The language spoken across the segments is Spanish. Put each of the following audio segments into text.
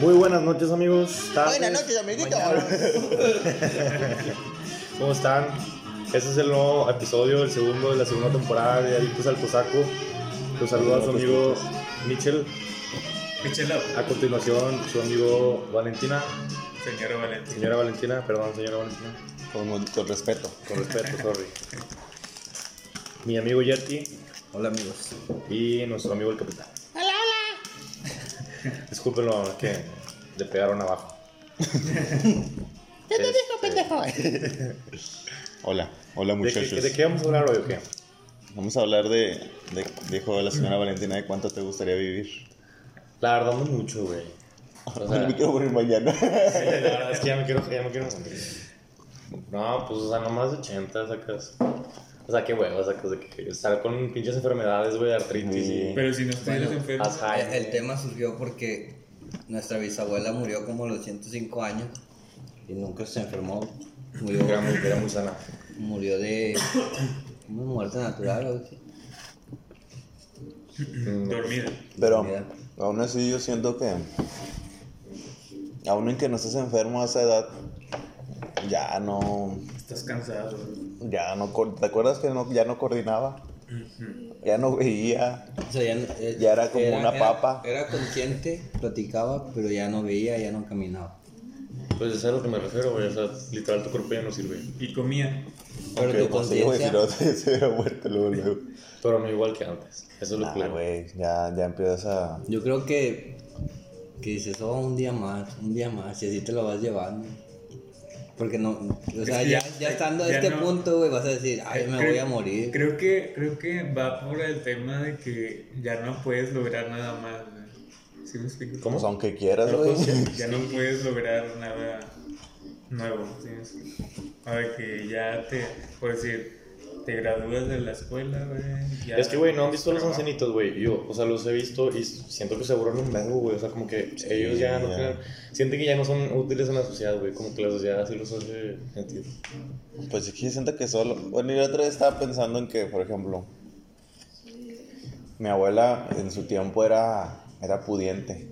Muy buenas noches, amigos. tardes, Buenas noches, amiguito. mañanas. ¿Cómo están? Este es el nuevo episodio, el segundo de la segunda temporada de Adictos al Cosaco. Los saluda su amigo Michel. Michelab, A continuación, su amigo Valentina. señora Valentín. Señora Valentina, perdón, señora Valentina. Con, con respeto. Con respeto, sorry. Mi amigo Yeti Hola, amigos. y nuestro amigo el capitán. Discúlpenlo, es que le pegaron abajo. ¿Qué te dijo, pendejo? Hola, hola ¿De qué, muchachos. ¿De qué vamos a hablar hoy o qué? Vamos a hablar de, de, dijo la señora Valentina, de cuánto te gustaría vivir. La verdad, no mucho, güey. O sea, me quiero morir mañana. Sí, la verdad es que ya me quiero, ya me quiero morir. No, pues, o sea, no más de 80 sacas. O sea, qué huevo, sacas de que estar con pinches enfermedades, güey, artritis y Pero si no estuvieras Bueno, enfermo. El tema surgió porque nuestra bisabuela murió como a los 105 años y nunca se enfermó. Murió, Era muy, era muy sana. murió de una muerte natural o algo así. Mm, dormida. Pero aún así yo siento que, aún en que no estés enfermo a esa edad, ya no, Estás cansado. ya no, co- ¿te acuerdas que no, ya no coordinaba? Ya no veía. O sea, ya, no- eh, Ya era como una papa. Era consciente, platicaba, pero ya no veía, ya no caminaba. Pues es a lo que me refiero, güey. O sea, literal, tu cuerpo ya no sirve. Y comía. Pero Aunque, tu pues, sí, si conciencia... no se hubiera muerto luego, luego. Pero no igual que antes. Eso es lo Nah, que güey, ya, ya empiezas a... Yo creo que, que dices, oh, un día más, un día más, y así te lo vas llevando. Porque no, o sea, que ya, ya- estando a ya este no- punto, güey, vas a decir, ay, me Creo- voy a morir. Creo que, creo que va por el tema de que ya no puedes lograr nada más. güey. ¿Sí me explico? ¿Cómo? Pues aunque quieras, güey. pues, Ya no puedes lograr nada nuevo. ¿sí me explico? Ahora que ya te, por decir, te gradúas de la escuela, güey. Es que, güey, no han visto a los trabajo. ancianitos, güey. Yo, o sea, los he visto y siento que se aburren un verbo, güey. O sea, como que ellos ya no ya. tienen. Sienten que ya no son útiles en la sociedad, güey. Como que la sociedad así los hace sentir. Pues es que yo siento que solo. Bueno, y la otra vez estaba pensando en que, por ejemplo, mi abuela en su tiempo era, era pudiente.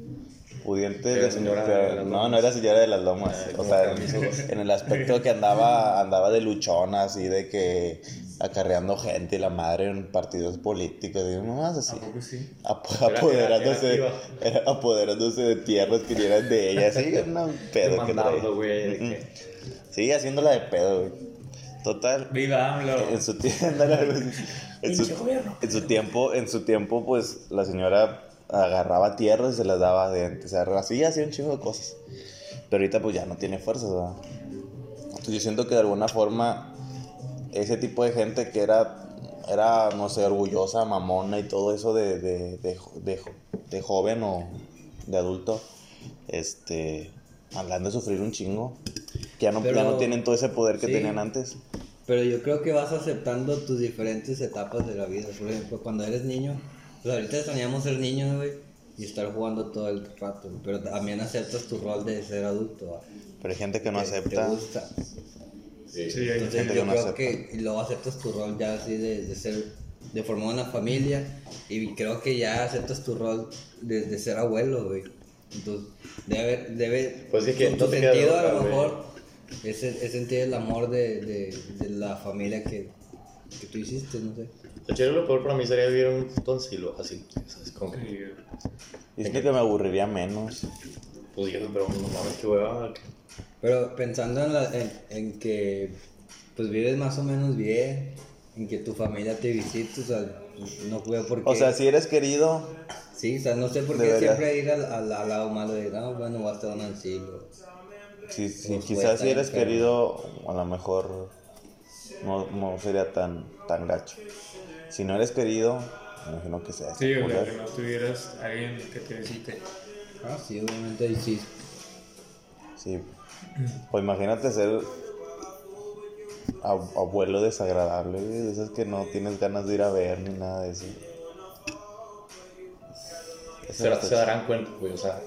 Pudiente de señora pero- de las No, lomas. no era señora de las lomas. Ah, o sea, en, en el aspecto que andaba, andaba de luchona, así de que acarreando gente y la madre en partidos políticos y nomás así. ¿A poco sí? Ap- Era- apoderándose, era- era apoderándose de tierras que eran de ella, sí, era un pedo que traía. Sigue haciéndola de pedo, güey. Total. Viva AMLO. En su, tie- ándale, güey. en, su, en su tiempo, en su tiempo, pues la señora agarraba tierras y se las daba de O sea, así hacía un chingo de cosas. Pero ahorita pues ya no tiene fuerzas, ¿verdad? Entonces yo siento que de alguna forma ese tipo de gente que era, era no sé, orgullosa, mamona y todo eso de, de, de, de de joven o de adulto, este, hablan de sufrir un chingo. Que ya no, ya Pero- no tienen todo ese poder que sí. tenían antes. Pero yo creo que vas aceptando tus diferentes etapas de la vida. Por ejemplo, cuando eres niño, pues ahorita extrañamos ser niños, güey, y estar jugando todo el rato. Pero también aceptas tu rol de ser adulto. ¿va? Pero hay gente que no Que te acepta. gusta. Sí. Entonces gente yo que no creo acepta. que luego aceptas tu rol ya así de, de ser, de formar una familia y creo que ya aceptas tu rol de, de ser abuelo, güey. Entonces debe, debe, Pues es que tu, no tu sentido a lo güey. mejor es, es sentir el amor de, de, de la familia que, que tú hiciste, no sé. Lo chido, lo peor para mí sería vivir en un puto asilo, así, ¿sabes? Como que, Sí, Y siento que me aburriría menos. pues yo, pero no mames, qué hueva. Pero pensando en, la- en, en que pues vives más o menos bien, en que tu familia te visita, o sea, no veo por qué. O sea, si eres querido, Sí, o sea, no sé por qué Debería. siempre ir al, al, al lado malo de, no, bueno, voy a un asilo. si, si Pues quizás si eres querido, a lo mejor no, no sería tan, tan gacho. Si no eres querido, me imagino que sea. Sí, o sea, que no tuvieras alguien que te visite. Ah, sí, obviamente, sí. Sí. Pues imagínate ser ab- abuelo desagradable, güey, de esas que no tienes ganas de ir a ver ni nada de eso. Eso Se, darán cuenta, güey, o sea,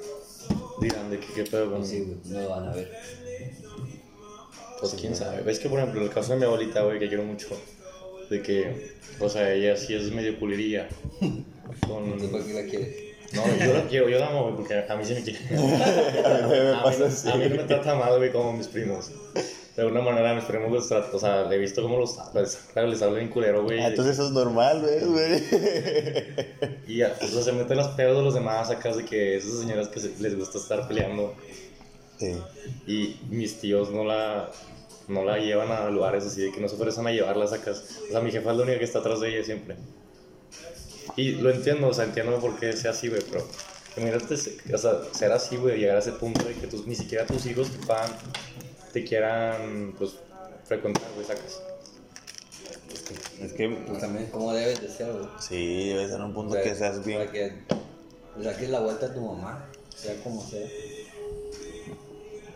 dirán de que qué pedo con. Sí, güey, no lo van a ver. Pues quién sabe. Ves que, por ejemplo, el caso de mi abuelita, güey, que quiero mucho, de que, o sea, ella sí es medio culerilla. Con, ¿Tú por qué la quieres? No, yo la quiero, yo la amo, porque a mí sí me quiere. A mí A mí, así. a mí no me trata mal, güey, como mis primos. De alguna manera, mis primos los trato, o sea, le he visto cómo los les, les habla bien culero, güey. Ah, Entonces eso es normal, güey. Y o sea, se meten los pedos de los demás acá, de que esas señoras que les gusta estar peleando. Sí. Y mis tíos no la, no la llevan a lugares así de que no se ofrecen a llevarlas a casa. O sea, mi jefa es la única que está atrás de ella siempre. Y lo entiendo, o sea, entiendo por qué sea así, güey, pero imagínate, o sea, ser así, güey, llegar a ese punto de que tus, ni siquiera tus hijos te puedan, te quieran, pues, frecuentar, güey, sacas. Es que, Pues también, ¿cómo debes de ser, güey? sí, debe ser un punto O sea, que seas bien. Para que le saques la vuelta a tu mamá, sea como sea.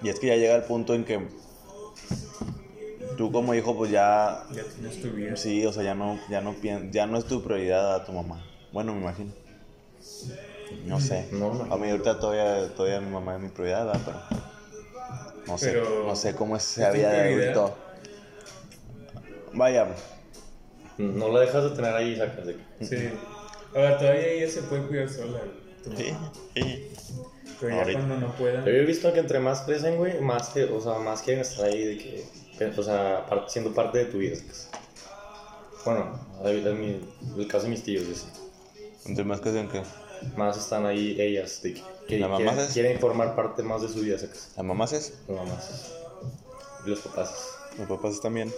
Y es que ya llega el punto en que tú como hijo, pues ya, Ya tienes tu vida. sí, o sea, ya no, ya no pien- ya no es tu prioridad a tu mamá. Bueno, me imagino. No sé. No, no. A mí ahorita todavía, todavía mi mamá es mi prioridad, ¿verdad? pero no sé, Pero- no sé cómo es esa ¿Es tu vida de adulto. Vaya, No la dejas de tener ahí, que... Sí. Ahora, todavía ella se puede cuidar sola. sí, sí. Pero ya Ahorita. cuando no pueda. Yo he visto que entre más crecen, güey, más que, o sea, más quieren estar ahí de que, o sea, siendo parte de tu vida. sacas. Bueno, en mi- el caso de mis tíos, así. Entre más que sean que Más están ahí ellas, de que, ¿La mamá quieren, es? quieren formar parte más de su vida, sacas. las mamás es, Las mamás. Y los papás. los papás también.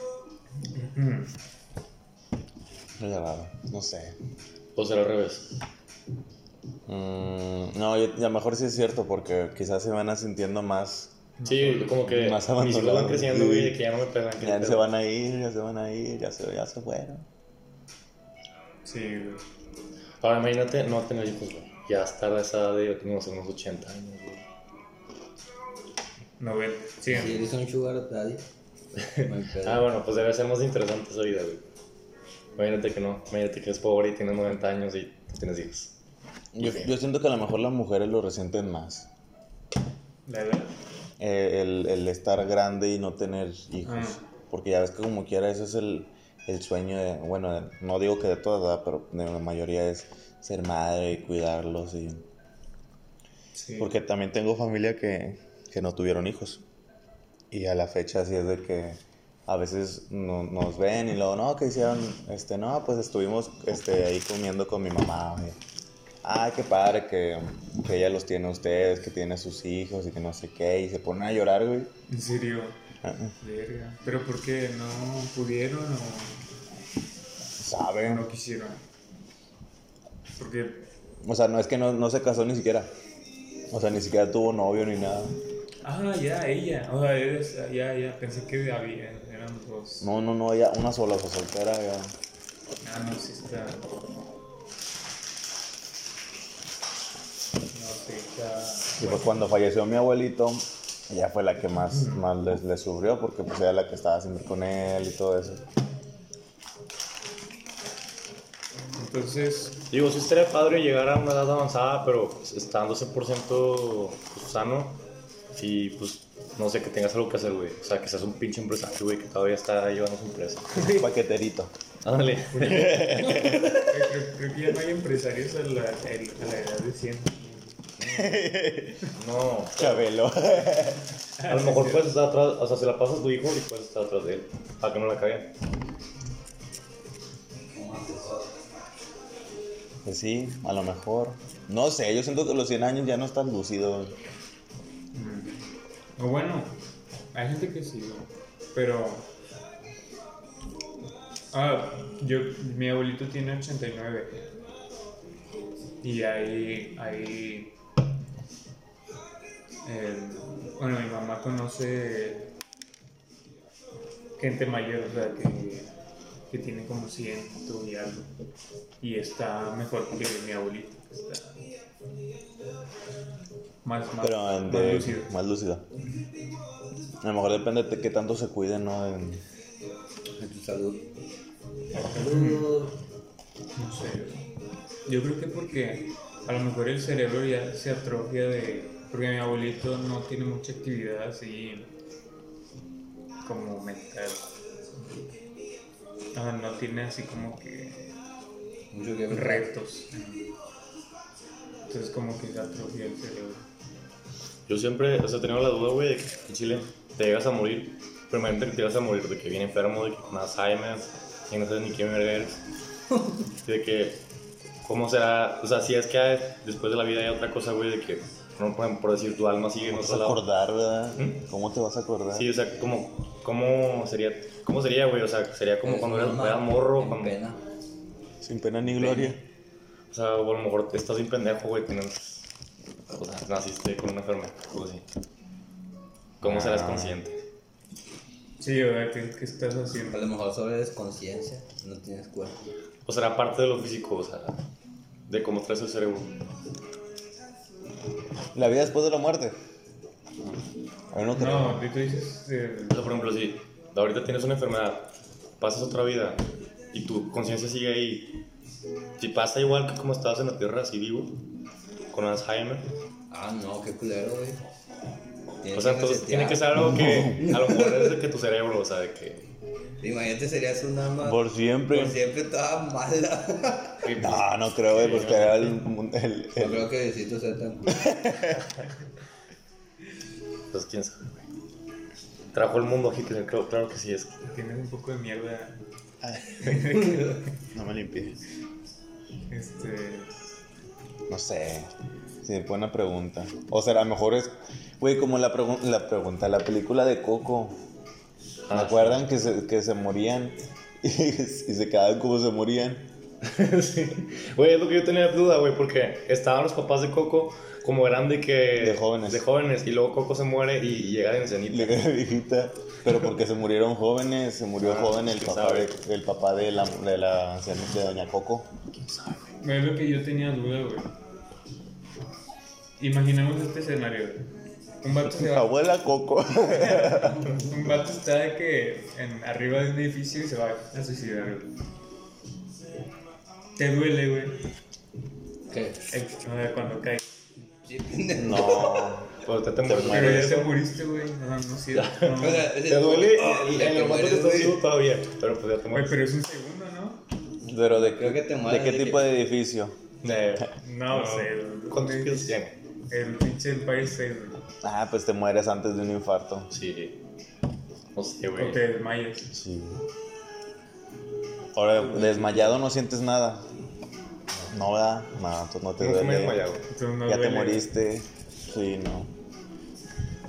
Es no sé. O será al revés. Mm, no, yo- a lo mejor sí es cierto porque quizás se van a sintiendo más. Sí, como que Más mis hijos van creciendo, güey, de que ya no me pegan. que Ya se van a ir, ya se van a ir, ya se, ya se fueron. Sí, güey. Ahora imagínate no tener hijos, güey. Ya estar a esa edad de, no sé, unos 80 años, güey. 90. Sí. Si eres un sugar daddy. Ah, bueno, pues debe ser más interesante esa vida, güey. Imagínate que no. Imagínate que eres pobre y tienes 90 años y tienes hijos. Yo, yo siento que a lo mejor las mujeres lo resienten más. La verdad. Eh, el, el estar grande y no tener hijos. Ah. Porque ya ves que como quiera, eso es el, el sueño de, bueno, no digo que de todas, pero de la mayoría es ser madre y cuidarlos. Y... Sí. Porque también tengo familia que, que no tuvieron hijos. Y a la fecha así es de que a veces no- nos ven y luego, no, ¿qué hicieron? Este, no, pues estuvimos este, ahí comiendo con mi mamá. güey. Ay, qué padre que, que ella los tiene a ustedes, que tiene a sus hijos y que no sé qué. Y se ponen a llorar, güey. En serio. Ah, ah. Verga. ¿Pero por qué? ¿No pudieron o ¿Saben? no quisieron? Porque. O sea, no es que no, no se casó ni siquiera. O sea, ni siquiera tuvo novio ni nada. Ah, ya, ella. O sea, eres. Ya, ya. Pensé que había. Eran dos. No, no, no, ella, una sola, o sea, soltera, ya. Ah, no, sí está. No sé, está. Y pues cuando falleció mi abuelito, ella fue la que más, más le, le sufrió porque pues era la que estaba siempre con él y todo eso. Entonces, Digo, sí estaría padre llegar a una edad avanzada, pero pues, estando 100% pues, sano y pues no sé, que tengas algo que hacer, güey. O sea, que seas un pinche empresario, güey, que todavía está llevando su empresa. Un paqueterito. Ándale. creo, creo que ya no hay empresarios a la, a la edad de 100. No, Chabelo. a lo mejor puedes estar atrás, o sea, se la pasas a tu hijo y puedes estar atrás de él, para que no la caguen. Pues sí, a lo mejor. No sé, yo siento que los 100 años ya no están lúcidos. O bueno, hay gente que sí, pero. Ah, yo, mi abuelito tiene 89. Y hay. hay eh, bueno, mi mamá conoce gente mayor, o sea, que, que tiene como 100 y algo. Y está mejor que mi abuelito. Está más, más, Pero en- más de- lúcido. más lúcida. A lo mejor depende de qué tanto se cuiden, ¿no? En- De tu salud. Salud. No sé. Yo creo que porque a lo mejor el cerebro ya se atrofia de. Porque mi abuelito no tiene mucha actividad así. como mental. Ah, no tiene así como que. Mucho que ver. retos. Entonces como que se atrofia el cerebro. Yo siempre, o sea, tenía la duda, güey, de que en Chile te llegas a morir. Primero que te llegas a morir de que viene enfermo, de que con Alzheimer, y no sabes ni quién verga eres. De que, ¿cómo será? O sea, si es que hay- después de la vida hay otra cosa, güey, de que, no, por, por decir, tu alma sigue en ¿Cómo te otro vas a lado. acordar, verdad? ¿Mm? ¿Cómo te vas a acordar? Sí, o sea, ¿cómo, cómo sería, cómo sería, güey? O sea, sería como Es cuando eras, morro, en cuando, pena. Sin pena ni gloria. o sea, o a lo mejor estás bien pendejo, güey, tienes, o sea, naciste con una enfermedad, algo así. ¿Cómo serás Ah. consciente? Sí, ¿verdad? ¿Qué, qué estás A haciendo? lo mejor solo eres conciencia, no tienes cuerpo. O será parte de lo físico, o sea, de cómo traes el cerebro. La vida después de la muerte. Yo no creo. No, tú dices... eh, O sea, por ejemplo, si ahorita tienes una enfermedad, pasas otra vida y tu conciencia sigue ahí, si pasa igual que como estabas en la Tierra, así vivo, con Alzheimer, Ah, no, qué culero, güey. O sea, que entonces tiene que ser algo que a lo mejor es de que tu cerebro, o sea, de que... Imagínate, serías un alma Por siempre. por siempre toda mala. No, no creo, güey, porque era el, el, No el- creo que Diosito sea tan. Pues quién sabe, güey. Trajo el mundo aquí, que creo, claro que sí es. Tienes un poco de mierda. No me limpies. Este... No sé. Sí, buena pregunta. O sea, a lo mejor es, güey, como la, pregu- la pregunta, la película de Coco. ¿Me Ah, acuerdan que se, que se morían y, se quedaban como se morían? sí. Güey, es lo que yo tenía duda, güey, porque estaban los papás de Coco como eran de que... De jóvenes. De jóvenes, y luego Coco se muere y llega en Y cenita. le queda viejita. Pero porque se murieron jóvenes, se murió Ah, joven el quién papá, sabe. de, el papá de la, de la de Doña Coco. Es lo que yo tenía duda, güey. Imaginemos este escenario, güey. Un vato se va... abuela Coco. Un vato está de que en, arriba de un edificio y se va a suicidar, güey. Te duele, güey. ¿Qué? El- cuando cae. No. Pues te, te Pero ya te moriste, güey. No, no sí. No. O sea, es Te el- duele Oh, en ya el te momento que estás güey. vivo todavía, pero pues ya te Güey, mueres. pero es un segundo, ¿no? Pero de, Creo que te ¿de mueres qué de tipo que- de edificio? Eh, No, sé. güey. ¿Cuántos pisos tiene? El pinche Empire State, güey. Ah, pues te mueres antes de un infarto. Sí. No sé, O güey. te desmayas. Sí. Ahora, desmayado no sientes nada. No, ¿verdad? No, entonces no te me duele. desmayado. Entonces no ya te moriste. Sí, no.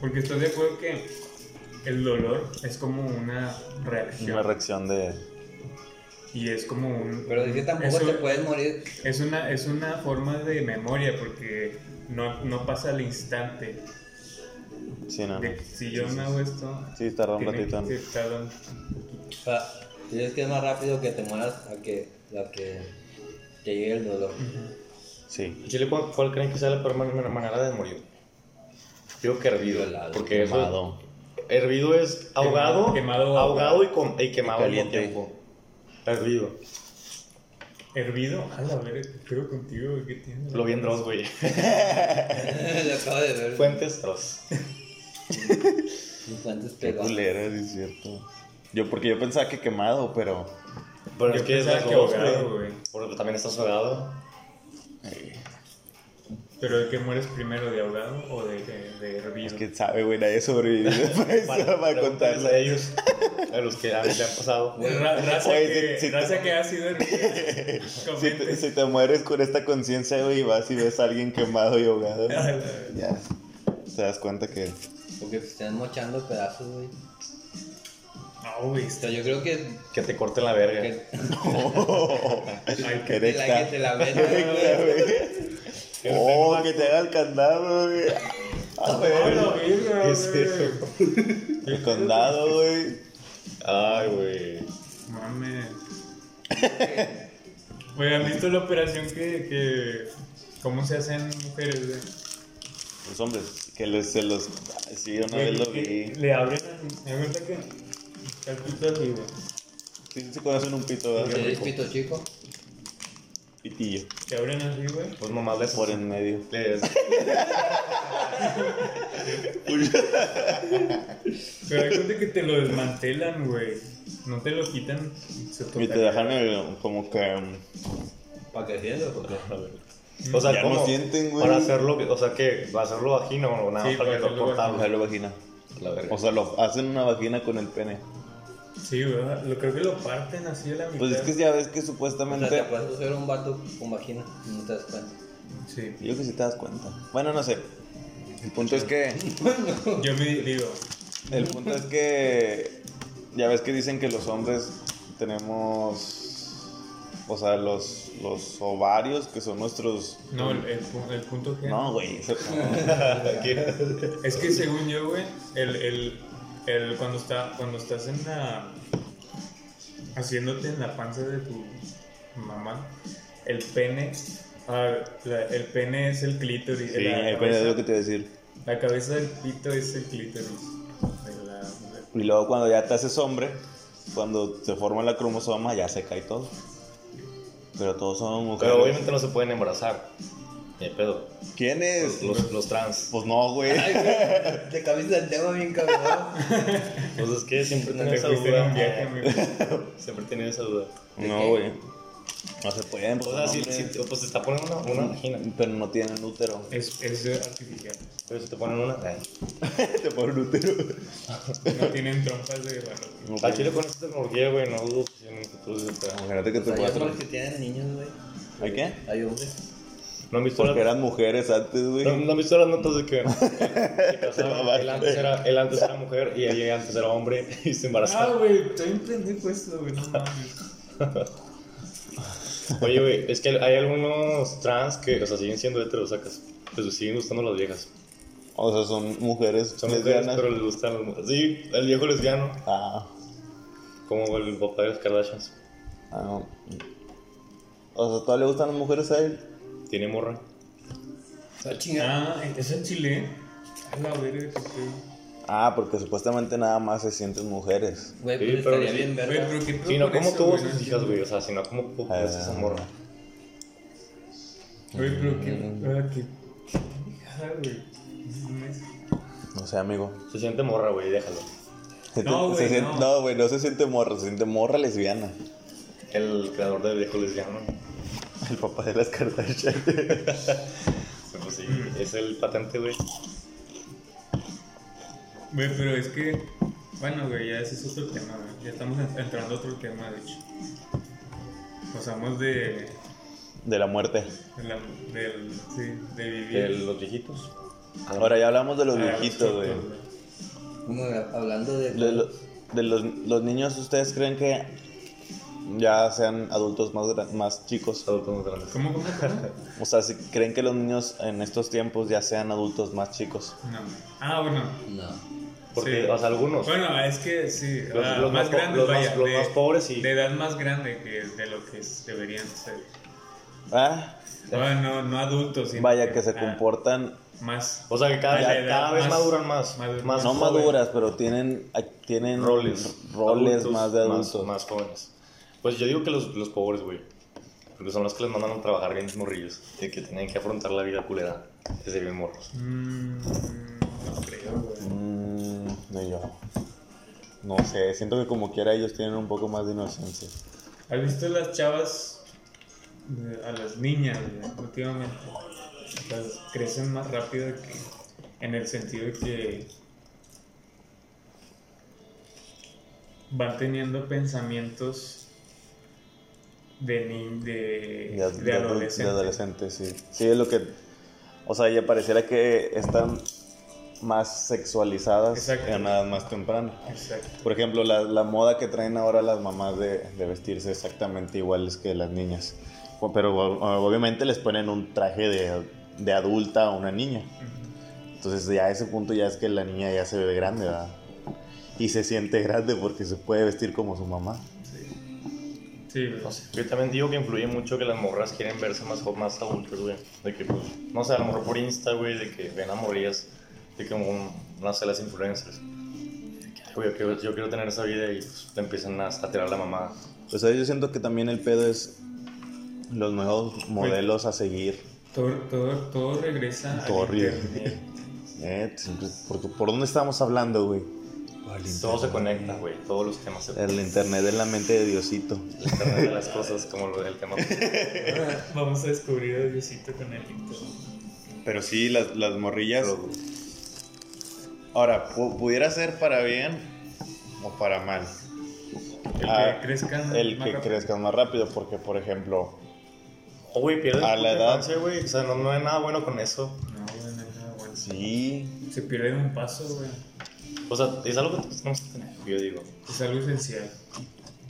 Porque estás de acuerdo que el dolor es como una reacción. Una reacción de. y es como un. Pero es que tampoco te puedes morir. Es una, es una forma de memoria porque no, no pasa al instante. Sí, no. De- si yo me hago esto, Sí, tarda un ratito. que tardar un- O sea, tú dices que es más rápido que te mueras a que, a que te llegue el dolor. Sí. ¿En Chile cuál, cuál creen que sea la manera de morir? Digo que hervido. Violado, Porque eso. Quemado. Hervido es ahogado. quemado o ahogado y, con, y quemado al tiempo. Hervido. Hervido. A la verga, creo contigo, ¿qué tienes? Lo vi en Dross, güey. Lo acabo de ver. Fuentes Dross. Qué pegados. culera, sí es cierto. Yo, porque yo pensaba que quemado, pero. Pero Yo es que es las que ahogado, güey. Porque también estás ahogado. Pero de qué mueres primero, de ahogado o de, de, de hervido. Es que sabe, güey, nadie sobrevivió después para, Pregúntales contarle a ellos. A los que han, le han pasado. Ra- raza, Oye, que, si- si- raza que ha sido. Si te, si te mueres con esta conciencia, güey, y vas y ves a alguien quemado y ahogado, ya te das cuenta que. Porque te están mochando pedazos, güey. No, güey. Yo creo que. Que te corten la verga. que Ay, que te la, que te la güey. Oh, que te haga el candado, güey. A Ah, verga, ¿Qué es eso? El condado, güey. Ay, güey. Mames. Güey, ¿han visto la operación que, que... ¿Cómo se hacen mujeres, güey? Los hombres, que les, se los. Sí, una vez lo vi. Le abren así. Me cuenta que... el pito así, güey. Sí, se conocen un pito, ¿verdad? ¿Eres pito chico? Pitillo. Te abren así, güey. Pues nomás le Por en medio. Pero hay cuenta que te lo desmantelan, güey. No te lo quitan. su Y te dejan el, como que. um, ¿Para qué sirve? Porque O sea, Ya ¿cómo? no sienten, güey. Para hacerlo, o sea, ¿qué? ¿Va a hacerlo vagina o nada Sí, más para que para lo hacerlo cortable? Ojalá vagina. La verga. O sea, lo hacen una vagina con el pene. Sí, ¿verdad? Lo, creo que lo parten así a la mitad. Pues es que ya ves que O sea, supuestamente. te puedes hacer un vato con vagina no te das cuenta. Sí. Yo que si te das cuenta. Bueno, no sé. El punto es que. Yo me digo, El punto es que. Ya ves que dicen que los hombres tenemos. O sea, los, los ovarios que son nuestros. no, el, el, el punto G. No, güey. Es que según yo, güey, el, el, el, cuando, está, cuando estás en la. haciéndote en la panza de tu mamá, el pene. ah, la- el pene es el clítoris. Sí, la, el pene es lo que te iba a decir. la cabeza del pito es el clítoris. De la mujer. Y luego cuando ya te haces hombre, cuando se forma la cromosoma, ya se cae todo. Pero todos son mujeres. Pero obviamente no se pueden embarazar. De pedo. ¿Quién es? Los, los trans. Pues no, güey. Te cambias el tema bien cabrón. Pues es que siempre Te tienen esa duda. un viaje, amigo. Siempre tienen esa duda. No, güey. No se pueden. O pues, sea, no, si, pues te está poniendo una, una vagina. Pero no tienen útero. Es, es artificial. Pero si te ponen una. ay. te ponen útero. No tienen trompas de valor. Al chile con esta tecnología, güey, no dudo que en un futuro. Imagínate que te sea, hay puedas. hombres que tienen niños, güey. ¿Hay qué? Hay hombres. ¿No han visto, Porque las, eran mujeres antes, güey. no, no han visto las notas de que él, antes era, él antes era mujer y ella antes era hombre y se Ah, embarazaron? güey, estoy pendejo esto, güey, no mames. Oye, güey, es que hay algunos trans que, o sea, siguen siendo heteros, sacas. Pues les siguen gustando las viejas. O sea, son mujeres Son mujeres, lesbianas. pero les gustan las mujeres. Sí, el viejo lesbiano, Ah, como el papá de los Kardashians. ah, no. O sea, ¿todavía le gustan las mujeres a él? Tiene morra. Ah, ¿es en Chile? A la verga. Ah, porque supuestamente nada más se sienten mujeres. Güey, Sí, pues pero estaría sí. bien Güey, verga. pero pedo Si no, ¿cómo eso, tuvo sus hijas, güey? O sea, si no, ¿cómo pudo Ah. esa morra? Güey, pero qué. ah, qué. pendejada, güey. No sé, amigo. Se siente morra, güey, déjalo. Se- No, güey, no. no, güey, no se siente morra, se siente morra lesbiana. El creador del viejo lesbiano. El papá de las Kardashian. Pues sí, es el patente, güey. Güey, pero es que. Bueno, güey, ya ese es otro tema, güey. Ya estamos en- entrando a otro tema, de hecho. Pasamos de. de la muerte. de la, del, sí, de vivir. De los viejitos. Ahora ya hablamos de los a los viejitos, güey. cortos, güey. Bueno, hablando de. De, lo- de los, los niños, ¿ustedes creen que ya sean adultos más, más chicos? Adultos más grandes. ¿Cómo, cómo, cómo? O sea, si ¿creen que los niños en estos tiempos ya sean adultos más chicos? No. Ah, bueno. No. Porque, Sí. o sea, algunos. Bueno, es que sí. Los- ah, los más más grandes, los más- vaya. los de, más pobres, sí. De edad más grande que de lo que deberían ser. Ah, Bueno, no, no adultos. sino vaya que se ah, comportan, Más. O sea, que cada, Ya, cada, vez más- maduran más. más- más no joven. maduras, pero tienen, tienen roles. roles Adultos, más de adultos. Más, jóvenes. Pues yo digo que los, los pobres, güey. Porque son los que les mandan a trabajar bien morrillos. Y que tienen que afrontar la vida culera desde bien morros. Mm, no creo, güey. Mm, no yo. No sé, siento que como quiera ellos tienen un poco más de inocencia. ¿Has visto las chavas, eh, a las niñas, güey, últimamente? Las crecen más rápido que, en el sentido de que van teniendo pensamientos de, ni, de, De, de, ad- de adul- adolescentes. de adolescentes, sí. Sí, es lo que. O sea, ya pareciera que están más sexualizadas en edad más temprana. Exacto. Por ejemplo, la, la moda que traen ahora las mamás de, de vestirse exactamente iguales que las niñas. Pero obviamente les ponen un traje de, de adulta a una niña. Entonces ya a ese punto ya es que la niña ya se ve grande, ¿verdad? Y se siente grande porque se puede vestir como su mamá. Sí, güey. No sé. Yo también digo que influye mucho que las morras quieren verse más, más adultas, güey. De que, pues, no sé, a lo mejor por Insta, güey, de que ven a morrillas, de como, un, no sé, las influencers. Güey, yo quiero, yo quiero tener esa vida y pues le empiezan a, a tirar la mamá. O sea, yo siento que también el pedo es los nuevos modelos a seguir. Todo, todo, todo regresa Todo al ríe. internet. Eh, siempre- porque, ¿Por dónde estamos hablando, güey? Todo se conecta, güey. Todos los temas se El internet de la mente de Diosito. El internet de las cosas, como lo del tema. Vamos a descubrir a Diosito con el internet. Pero sí, las, las morrillas. Ahora, pu- pudiera ser para bien o para mal. El Ah, que crezcan El más que rápido. crezcan más rápido, porque por ejemplo, Oh, güey, pierdes A la edad- güey. O sea, no, no hay nada bueno con eso. No, güey, no hay nada bueno. sí, Se pierde un paso, güey. O sea, es algo que todos tenemos que tener, yo digo. Es algo esencial.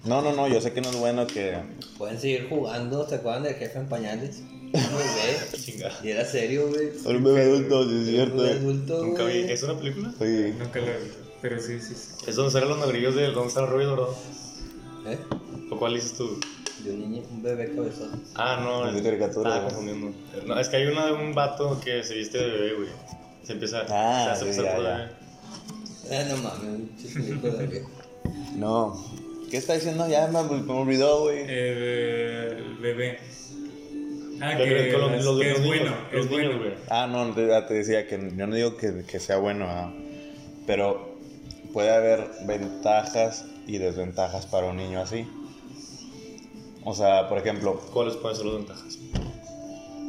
no, no, no, yo sé que no es bueno que Pueden seguir jugando, ¿se acuerdan del jefe en pañales? Un bebé. Chinga. Y era serio, güey. un bebé adulto, sí es cierto. Un adulto, Nunca vi. ¿Es una película? Sí. Nunca lo vi. Pero sí, sí, sí. Es donde salen los negrillos de donde está el rollo dorado. ¿Eh? ¿O cuál dices tú? De un niño, un bebé cabezón. Ah, no. Es de caricatura, güey. confundiendo. No, es que hay una de un vato que se viste de bebé, güey. Se empieza Ah, se hace sí, pasar Eh, no mames, un chiquito de viejo. No. ¿Qué está diciendo? Ya me, me olvidó, güey. El, el bebé. Ah, que, los- los- que los es niños, bueno. es niños, bueno. güey. Ah, no, te, ya te decía que yo no digo que, que sea bueno, ah, pero puede haber ventajas y desventajas para un niño así. O sea, por ejemplo, ¿Cuáles pueden ser las ventajas?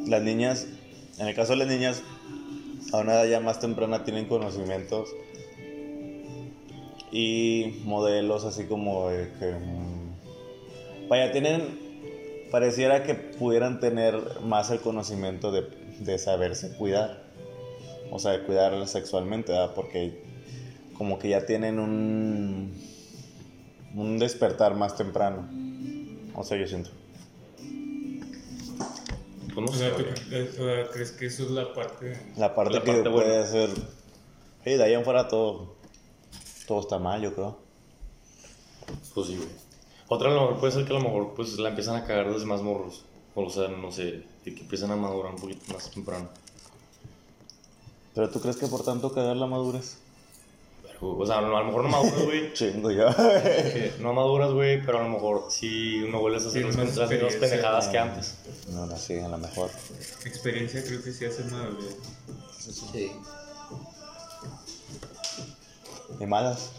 las niñas, en el caso de las niñas, a una edad ya más temprana tienen conocimientos y modelos así como de que... mm, vaya, tienen... Pareciera que pudieran tener más el conocimiento de, de saberse cuidar. O sea, de cuidar sexualmente, ¿verdad? Porque como que ya tienen un... Un despertar más temprano. O sea, yo siento. O sea, ¿tú crees que eso es la parte. La parte La que parte puede buena. ser. Sí, de ahí en fuera todo. Todo está mal, yo creo. Pues sí, güey. Otra a lo mejor puede ser que a lo mejor pues la empiezan a cagar desde más morros. O sea, no sé, de que empiezan a madurar un poquito más temprano. Pero tú crees que por tanto cagar la madurez? Pero, o sea, a lo mejor no maduras, güey. Chingo ya. no maduras, güey, pero a lo mejor sí no vuelves a hacer más las mismas pendejadas que antes. no, no, sí, a lo mejor. Experiencia creo que sí hace madurar. Sí. ¿Y malas?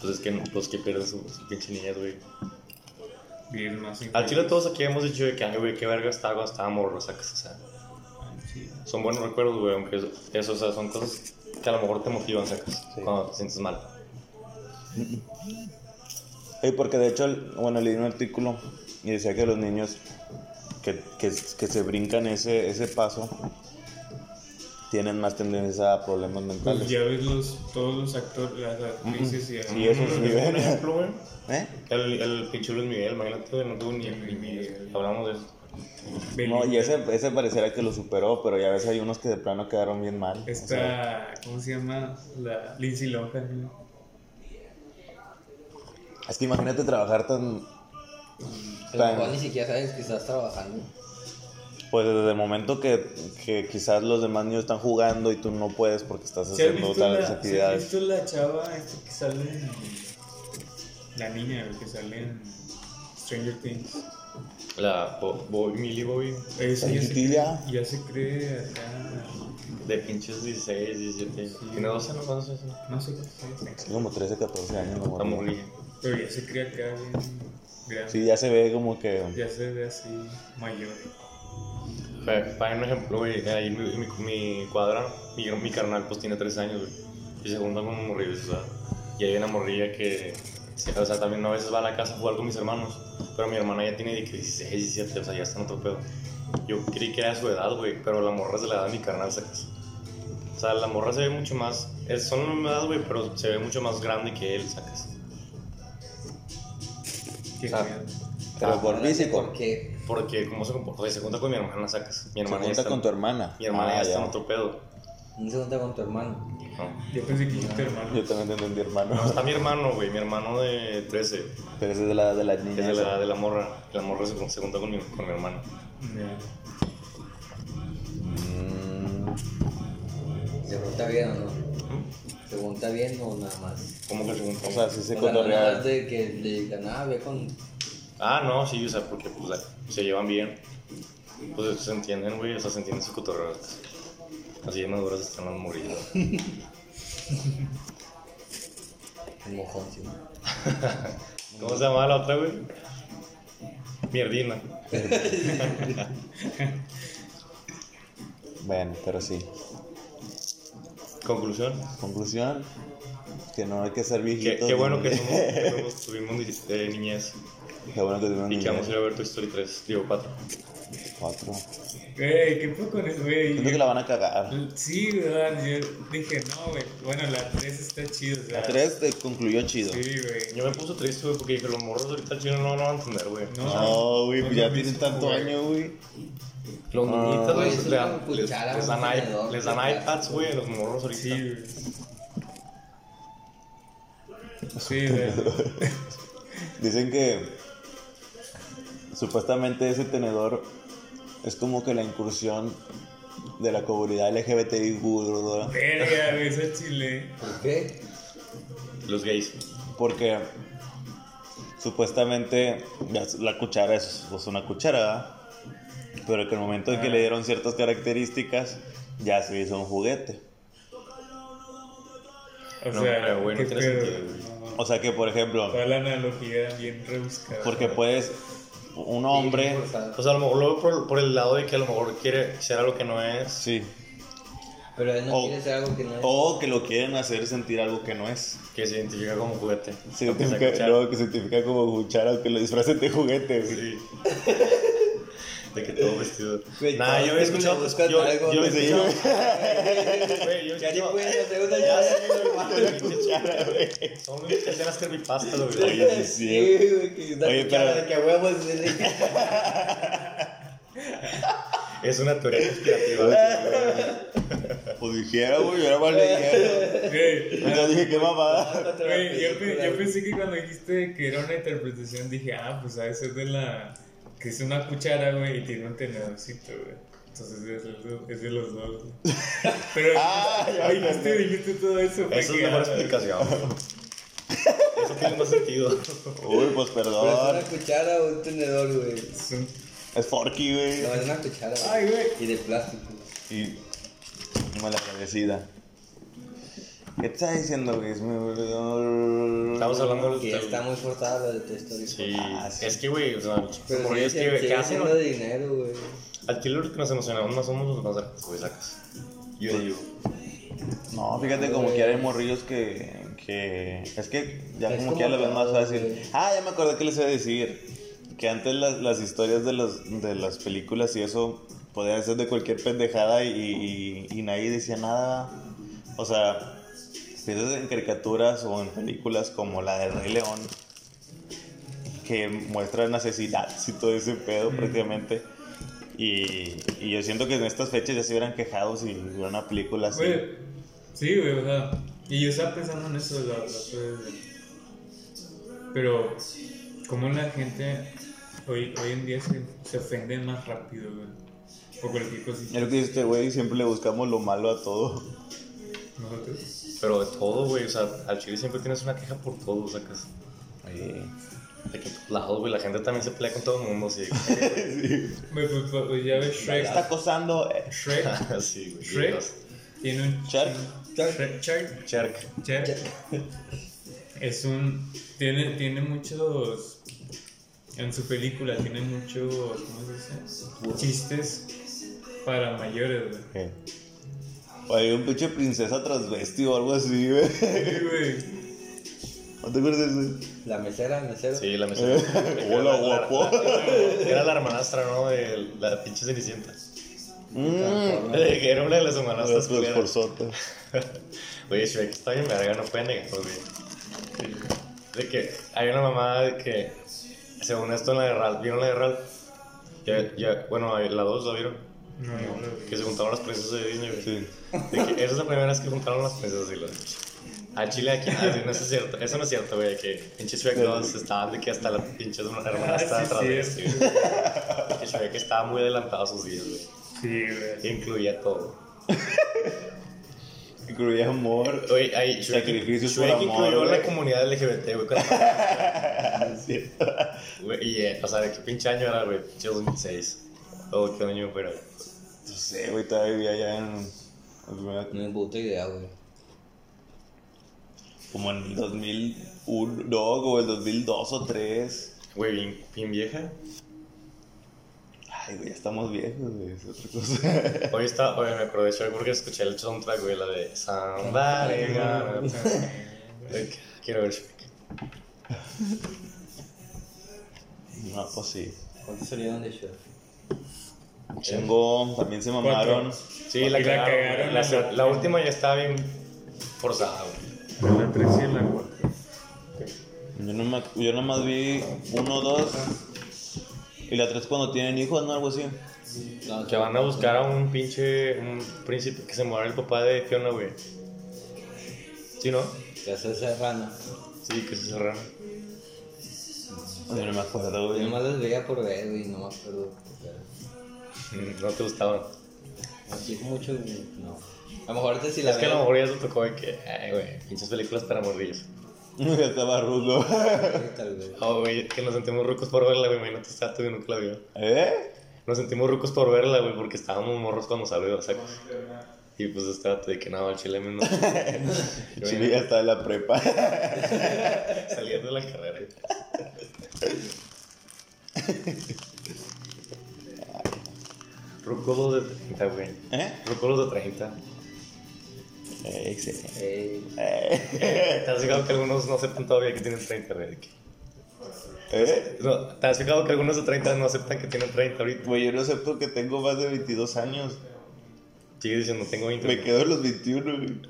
Pues es que, pues que pierden su, su pinche niñez, güey. Vivir más Al chile todos aquí hemos dicho de que, ay, güey, qué verga estaba cuando estaba morro, sacas, o sea. Son buenos recuerdos, güey, aunque eso, eso, o sea, son cosas que a lo mejor te motivan, sacas, Sí. cuando te sientes mal. Sí, porque de hecho, bueno, leí un artículo y decía que los niños que, que, que se brincan ese, ese paso tienen más tendencia a problemas Pues mentales. ya ves los, todos los actores, las actrices y Sí, eso sí, ven. ejemplo, güey. ¿Eh? El, el pinche Luis Miguel, imagínate, no tuvo ni, Miguel. Hablamos de eso. No, y ese, ese pareciera que lo superó, pero ya ves hay unos que de plano quedaron bien mal. o sea, Esta, ¿cómo se llama? La Lindsay Lohan. ¿no? es que imagínate trabajar tan... Tan ni siquiera sabes que estás trabajando. Pues desde el momento que, que quizás los demás niños están jugando y tú no puedes porque estás ¿Se has haciendo la, ¿se has actividades. visto la chava esta que sale en... La niña que sale en Stranger Things? La Bo- Bobby, Millie Bobby, Esa ya se, ya se cree acá... de pinches 16, 17. Tiene 12, ¿no? ¿Cuántos años? No sé cuántos años Como 13, 14 años. acuerdo. Pero ya se cree acá bien grande. Sí, ya se ve como que... Ya se ve así mayor. Para, un ejemplo, güey, ahí en mi, mi, mi cuadra, mi, mi carnal pues tiene 3 años, güey. Y se junta con un morrillo, o sea. Y hay una morrilla que, o sea, también a veces va a la casa a jugar con mis hermanos. Pero mi hermana ya tiene de que 16, 17, o sea, ya está en otro pedo. Yo creí que era de su edad, güey, pero la morra es de la edad de mi carnal, sacas. O sea, la morra se ve mucho más, es, son la misma edad, güey, pero se ve mucho más grande que él, sacas. Qué Ah. miedo. Pero Ah, por Ahora sí, físico. Porque ¿cómo se comporta? Oye, Se junta con mi hermana, sacas. Mi Se hermana ya junta está, con tu hermana. Mi hermana Ah, ya está en otro pedo. no se junta con tu hermano. No. Yo pensé que dijiste hermano. Yo también tengo mi hermano. No, está mi hermano, güey, mi hermano de 13, Pero ese es de la de la niña. es de la edad de la morra. La morra se, se junta con mi, con mi hermano. Mm, ¿Se junta bien o no? ¿Se junta bien o nada más? ¿Cómo que se junta? o sea, sí se no cotorrea. de que le digan, ah, ve con... Ah, no, sí, o sea, porque pues, se llevan bien. Pues se entienden, güey, o sea, se entienden su cotorreo. Así de maduras están las moridas. Un mojón, sí. ¿Cómo se llamaba la otra, güey? Mierdina. Bueno, pero sí. Conclusión. Conclusión, que no hay que ser viejitos. qué bueno que somos, que somos- tuvimos eh, niñez Qué bueno que tuvimos y que vamos a ir a ver tu Story 3, digo 4. Cuatro. Güey, ¿qué poco con eso, güey? Siento que la van a cagar. Sí, ¿verdad? Yo dije, no, güey. Bueno, la 3 está chido, o sea. La 3 te concluyó chido. Sí, güey. Yo me puse triste, güey, porque dije, los morros ahorita al chino no, no van a entender, güey. No, No, güey, no pues lo ya tienen tanto güey. año, güey. Los Ah, niñitos güey, les, dan, les, les dan, les dan iPads, güey, a los morros ahorita. Sí, güey. Sí, güey. Dicen que supuestamente ese tenedor es como que la incursión de la comunidad LGBTI. Verga, güey, ese chile. ¿Por qué? Los gays. Porque supuestamente es- la cuchara es, es una cuchara, ¿verdad? pero que en el momento en que le dieron ciertas características ya se hizo un juguete. O No, sea, no tiene sentido. O sea que, por ejemplo, Toda la analogía bien rebuscada. porque puedes, un hombre, O sea, a lo mejor lo veo por, por el lado de que a lo mejor quiere ser algo que no es. sí, Pero él no O- quiere ser algo que no es. o que lo quieren hacer sentir algo que no es. Que se identifica como juguete. Se identifica, no, que se identifica como cuchara, que lo disfracen de juguete. Sí. De que todo vestido. Güey, Nah, yo había siempre escuchado. Yo, algo, yo güey. he escuchado. Güey, yo he Ya ni escuchado- pueden hacer una Ya llave. Cuchara, güey. Son muchas escenas creepypasta, güey. Oye, sí, güey, que Oye, pero- de que huevos es de- Es una teoría conspirativa. Pues dijera, güey, yo era. Güey, Entonces dije, qué mamada. güey, yo, yo pensé que cuando dijiste que era una interpretación, dije, ah, pues a veces es de la. Que es una cuchara, güey, y tiene un tenedorcito, güey. Entonces es de, es de los dos, güey. Pero Ah, ya, ya, dijiste, dijiste todo eso, fue Esa es que, mejor ah, explicación. Eso tiene más sentido. Uy, pues Pero es perdón. una cuchara o un tenedor, güey. es un- Es Forky, güey. No, es una cuchara. Ay, güey. Y de plástico. Y malagradecida. ¿Qué te estás diciendo, güey? Estamos hablando de Que los. está muy forzada la de Toy Story. Sí, Ah, sí. es que, güey, o sea, Pero como sigue, es que, ¿qué hacen? siendo dinero, güey. Al chile lo que nos emocionamos más somos los más grandes, güey, sacas. Yo digo. No, fíjate como que hay morrillos que, que... Es que ya Es como como que ya lo ven más fácil. Ah, ya me acordé que les iba a decir. Que antes las, las historias de, los, de las películas y eso podían ser de cualquier pendejada y, y, y nadie decía nada. O sea, piensas en caricaturas o en películas como la de Rey León que muestran asesinatos y todo ese pedo prácticamente. Y, y yo siento que en estas fechas ya se hubieran quejado si hubiera una película así. Güey, sí, güey, o sea, y yo estaba pensando en eso la, la. Pero, como la gente hoy, hoy en día se, se ofende más rápido, güey, por cualquier Es cosita. lo que dice este güey, siempre le buscamos lo malo a todo. Nosotros. Pero de todo, güey, o sea, al chile siempre tienes una queja por todo, sacas. Oye. De que todos lados, güey, la gente también se pelea con todo el mundo, sí. Güey, pues, pues, pues, ya ves Shrek. está acosando. eh. Shrek. sí, güey. Shrek tiene un. Shark. Shrek. Shrek. Cherk. Shrek. Es un. Tiene, tiene muchos. En su película tiene muchos. ¿Cómo se dice? Chistes para mayores, güey. Oye, un pinche princesa transvesti o algo así, güey. Sí, güey. ¿No te acuerdas de eso? La mesera, el mesero. Sí, la mesera. Hola, guapo. Era la hermanastra, ¿no? De la pinche Cenicienta. Que Era una de las hermanastras. Las culeras. forzota. Oye, Shrek está bien verga, no pueden negarlo, güey. De que hay una de que, según esto en la de Ralph, ¿vieron la de Ralph? Ya, ya, bueno, la dos la vieron. No, no, no. Que se juntaron las princesas de Disney, güey. Sí. De que esa es la primera vez que juntaron las princesas y los. A Chile aquí, ah, sí, no, eso es cierto, eso no es cierto, güey, que pinche Shrek 2 estaban de que hasta la pinche hermana Ah, estaba sí, atrás de este, güey. Que Shrek estaba muy adelantado a sus días, güey. Sí, güey. Incluía todo. Incluía amor. Oye, ahí, Shrek, Sacrificios por Shrek amor, incluyó güey. la comunidad LGBT, güey. cuando- Sí. Güey, Y, eh, o sea, ¿de qué pinche año era, güey? Pinche 2006. O qué año fuera. No sé, güey, todavía vivía allá en. No me puta idea, güey. Como en el 2001, no, como el 2002 o 3. Güey, bien, bien vieja. Ay, güey, ya estamos viejos, güey, es otra cosa. Hoy está, oye, me aproveché porque escuché el soundtrack, güey, la de Somebody gonna Like, Quiero ver Shrek. No, pues sí. ¿Cuántos salieron de Shrek? Chingo, también se mamaron. Sí, la la cagaron. cagaron La, la, la- última ya estaba bien forzada, güey. La 3 y la 4. Yo, no me, yo nomás vi uno, dos. Y la tres cuando tienen hijos, ¿no? Algo así. No, Que van a buscar a un pinche un príncipe que se muera el papá de Fiona, güey. ¿Sí, no? Que hace serrano. Sí, que se cerraron. Yo no me acuerdo, Yo güey. nomás los veía por ver, güey, no me acuerdo. Mm, No te gustaban. Así mucho, no. A lo mejor ahorita sí la Es que a lo mejor ya te tocó de que, ay, güey, pinches películas para morrillos. Ya estaba rudo. Tal vez. Oh, güey, que nos sentimos rucos por verla, güey. Imagínate, está tú y nunca la vio. ¿Eh? Nos sentimos rucos por verla, güey, porque estábamos morros cuando salió, ¿sacas? Y pues estaba de que no, el chile no. Chile ya está en la prepa. Saliendo de la carrera. Rucolos de 30, güey. ¿Eh? Rucolos de 30. Eh, excelente. Eh, Eh. ¿Te has fijado que algunos no aceptan todavía que tienen 30, güey? ¿Eh? No, ¿te has fijado que algunos de 30 no aceptan que tienen 30 ahorita? Güey, yo no acepto que tengo más de 22 años. Sigue diciendo, tengo 20. Me quedo en los 21, güey.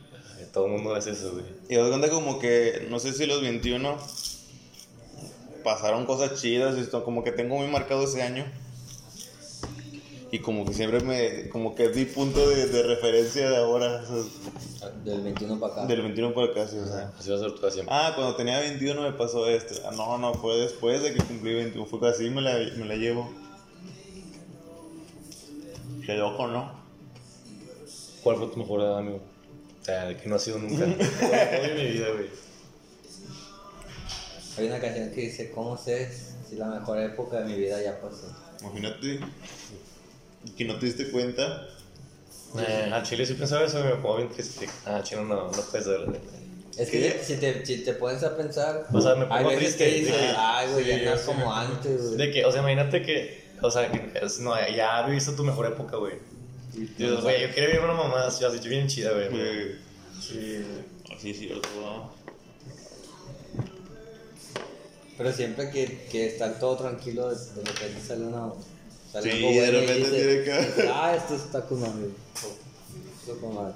Todo el mundo hace eso, güey. Y das cuenta como que, no sé si los 21 pasaron cosas chidas, esto, como que tengo muy marcado ese año. Y como que siempre me, como que es mi punto de, de referencia de ahora, o sea, del 21 para acá. del 21 por acá, sí, o sea. Así va a ser todo siempre. Ah, cuando tenía 21 me pasó esto. Ah, no, no, fue después de que cumplí 21, fue así me la, me la llevo. Qué loco, ¿no? ¿Cuál fue tu mejor edad, amigo? O sea, de que no ha sido nunca. Todo mi vida, güey. Hay una canción que dice, ¿cómo sé si la mejor época de mi vida ya pasó? Imagínate que no te diste cuenta. Eh, a Chile sí pensaba eso, me pongo bien triste. Ah, Chile no, no puedes ver. Es que si te, si te pones a pensar, O sea, me pongo hay veces triste. que dices, de que- ay, güey, ya sí, no es como antes, güey. De que, o sea, imagínate que, o sea, que es- no, ya viviste tu mejor época, güey. Dices, güey, yo quiero vivir una mamá así, así bien chida, güey. Sí. Así es cierto. Pero siempre que, que está todo tranquilo, de, de repente sale una. Sale Sí, algo de repente tiene que- Ah, esto está con madre. Esto con madre.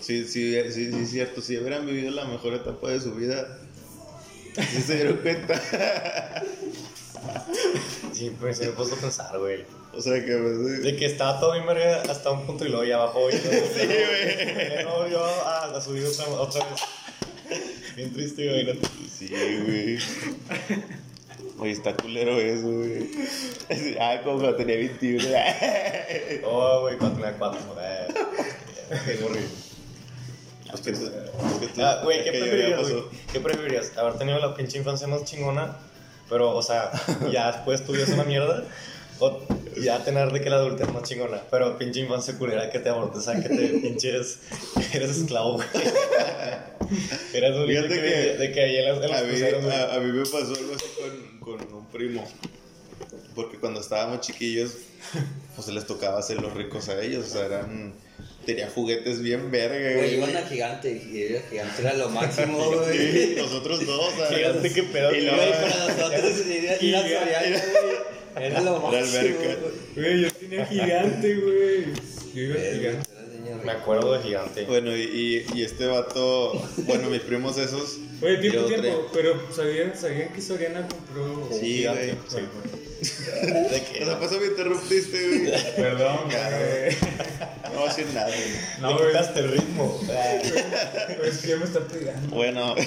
Sí, sí, sí, cierto. Si hubieran vivido la mejor etapa de su vida, sí se dieron cuenta. Sí, pues me he puesto a pensar, güey. o sea que, pues, De que estaba todo bien verga hasta un punto y luego ya bajó. Y luego, sí, güey. No, yo, ah, la subí otra, otra vez. Bien triste, güey. sí, güey. Oye, está culero eso, güey. Ah, como cuando tenía 21. Oh, güey, cuando tenía cuatro. Eh, qué Ah, güey, ¿qué preferirías? ¿Qué preferirías? ¿Haber tenido la pinche infancia más chingona, pero, o sea, ya después tu vida es una mierda? ¿O ya tener de que la adultez más chingona, pero pinche infancia culera que te sea, que te pinches, eres esclavo, güey? Eres un Fíjate que, que de que ahí en las, en las A mí, cruceros, a, a mí me pasó algo así con, con un primo. Porque cuando estábamos chiquillos, pues se les tocaba hacer los ricos a ellos. O sea, eran. Tenía juguetes bien verga, Güey, güey. iban a gigante y el gigante era lo máximo, güey. Sí, nosotros dos, sea, Fíjate qué pedo, Y luego- Güey, para nosotros era lo Era máximo. alberca. güey. Güey, yo tenía gigante, güey. Yo iba gigante. Me acuerdo de gigante. Bueno, y, y, y este vato, bueno, mis primos esos. Oye, tiempo, tiempo. Pero ¿sabían, ¿sabían que Soriana compró. Sí, Gigante, güey. sí. De De que, o sea, pasó me interrumpiste, güey. Perdón, güey. No voy a decir nada, güey. No, güey. quitaste el ritmo. Es que ya me está pegando. Bueno,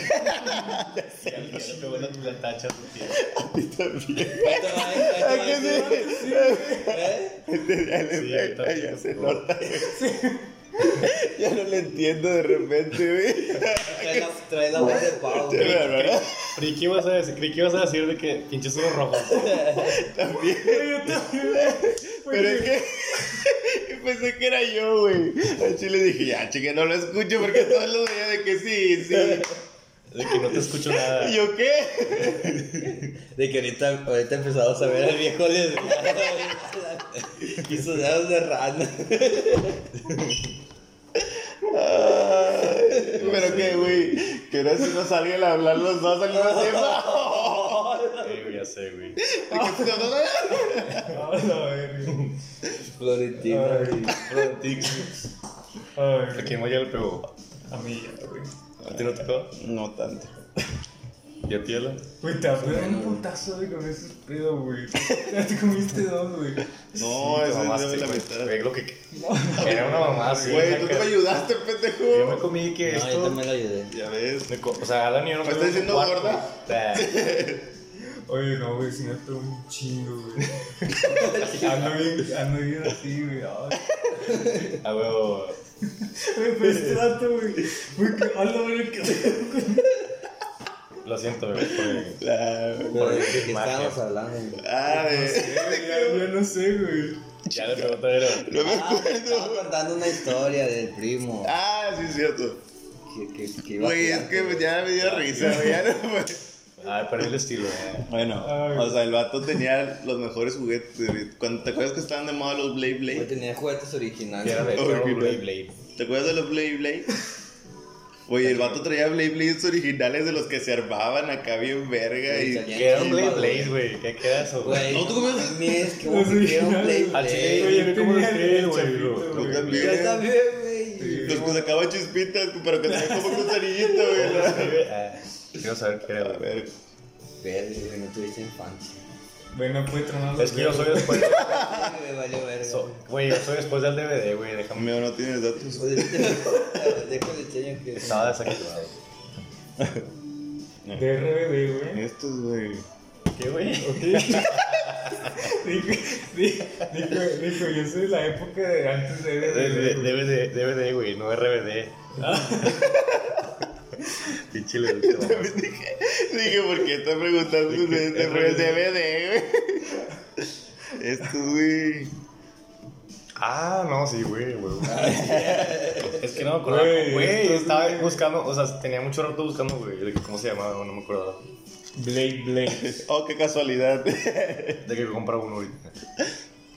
Ya le pegó la, la tacha a tu tío. Ahí va, ahí te va, ahí te va. ¿Eh? Sí, ya se nota. Ya no le entiendo de repente, güey. Trae la, voz de Pau. ¿verdad? Creí que ibas a decir, creí que ibas a decir de que pinches unos rojos. También. Pero es que pensé que era yo, güey. Al chile dije, ya, chique, no lo escucho porque todos lo veía de que sí, sí. De que no te escucho nada. ¿Y yo qué? De que ahorita, ahorita empezamos a ver al viejo y sus dedos de rana. Ay, Pero que, güey, que ahora si no salgan a hablar los dos al mismo tiempo. Güey, ya sé, güey. Florentina. ¿A quién más ya le pegó? A mí ya, güey. ¿A ti no te pegó? No tanto. ¿Y a ti, Ela? Güey, te apegan un putazo, güey, con ese pedo, güey. Ya te comiste dos, güey. No, Te ese es mamaste, de la güey. mitad. Güey, lo que... Era una mamá, sí. Güey, tú no me ayudaste, Yo me pendejo. comí que No, yo esto... también lo ayudé. Ya ves. me co- O sea, Alan y yo no ¿Me estás diciendo gorda? Oye, no, güey, si me pegó un chingo, güey. Ando bien, ando bien así, güey. A huevo. Güey, pero este dato, güey. Güey, que güey, que. Lo siento, güey. fue- La... Pero de qué estábamos hablando. Ah, de... Ya, no sé, güey. Ya le todavía. No me Ah, acuerdo. estaba contando una historia del primo. Ah, sí, es cierto. Que, que, que iba Güey, es que güey. ya me dio risa, güey. Ya no me... Ah, perdí el estilo, eh. Bueno, Ay. o sea, el vato tenía los mejores juguetes. Cuando, ¿Te acuerdas que estaban de moda los Blade Blade? tenía juguetes originales. era qué Blade. Blade. ¿Te acuerdas de los Blade Blade? Oye, el vato traía Blade Blades originales de los que se armaban acá bien verga y... Que era un Blade Blade, güey. ¿Qué queda eso, Güey, No, ¿tú ves? Es que Los un. Blade Blade. yo cómo lo tenía escribí, el güey. Yo también. Yo también, güey. Los que sacaban chispitas, pero que tenían como un cerillito, güey. Quiero saber qué era, A güey. ver, güey, no tuviste infancia. Bueno, fue tronando. Es que yo soy después. Me valió verga. so- Güey, yo soy después del DVD, güey. Déjame. no tienes datos. Oye, Déjale enseño que. Estaba desactivado. De RBD, güey. Estos, güey. ¿Qué, güey? Dijo, dijo, dijo, dijo, yo soy de la época de antes de. DVD, DVD, güey, no RBD. Pinche le Dije, dije, ¿por qué está preguntando ¿De qué? de, de, de DVD, güey? Estos, güey. Ah, no, sí, güey, güey. Es que no me acordaba. Güey, esto, estaba buscando, o sea, tenía mucho rato buscando, güey. ¿Cómo se llamaba? No me acordaba. Blade, Blade. Oh, qué casualidad. De que compra uno ahorita.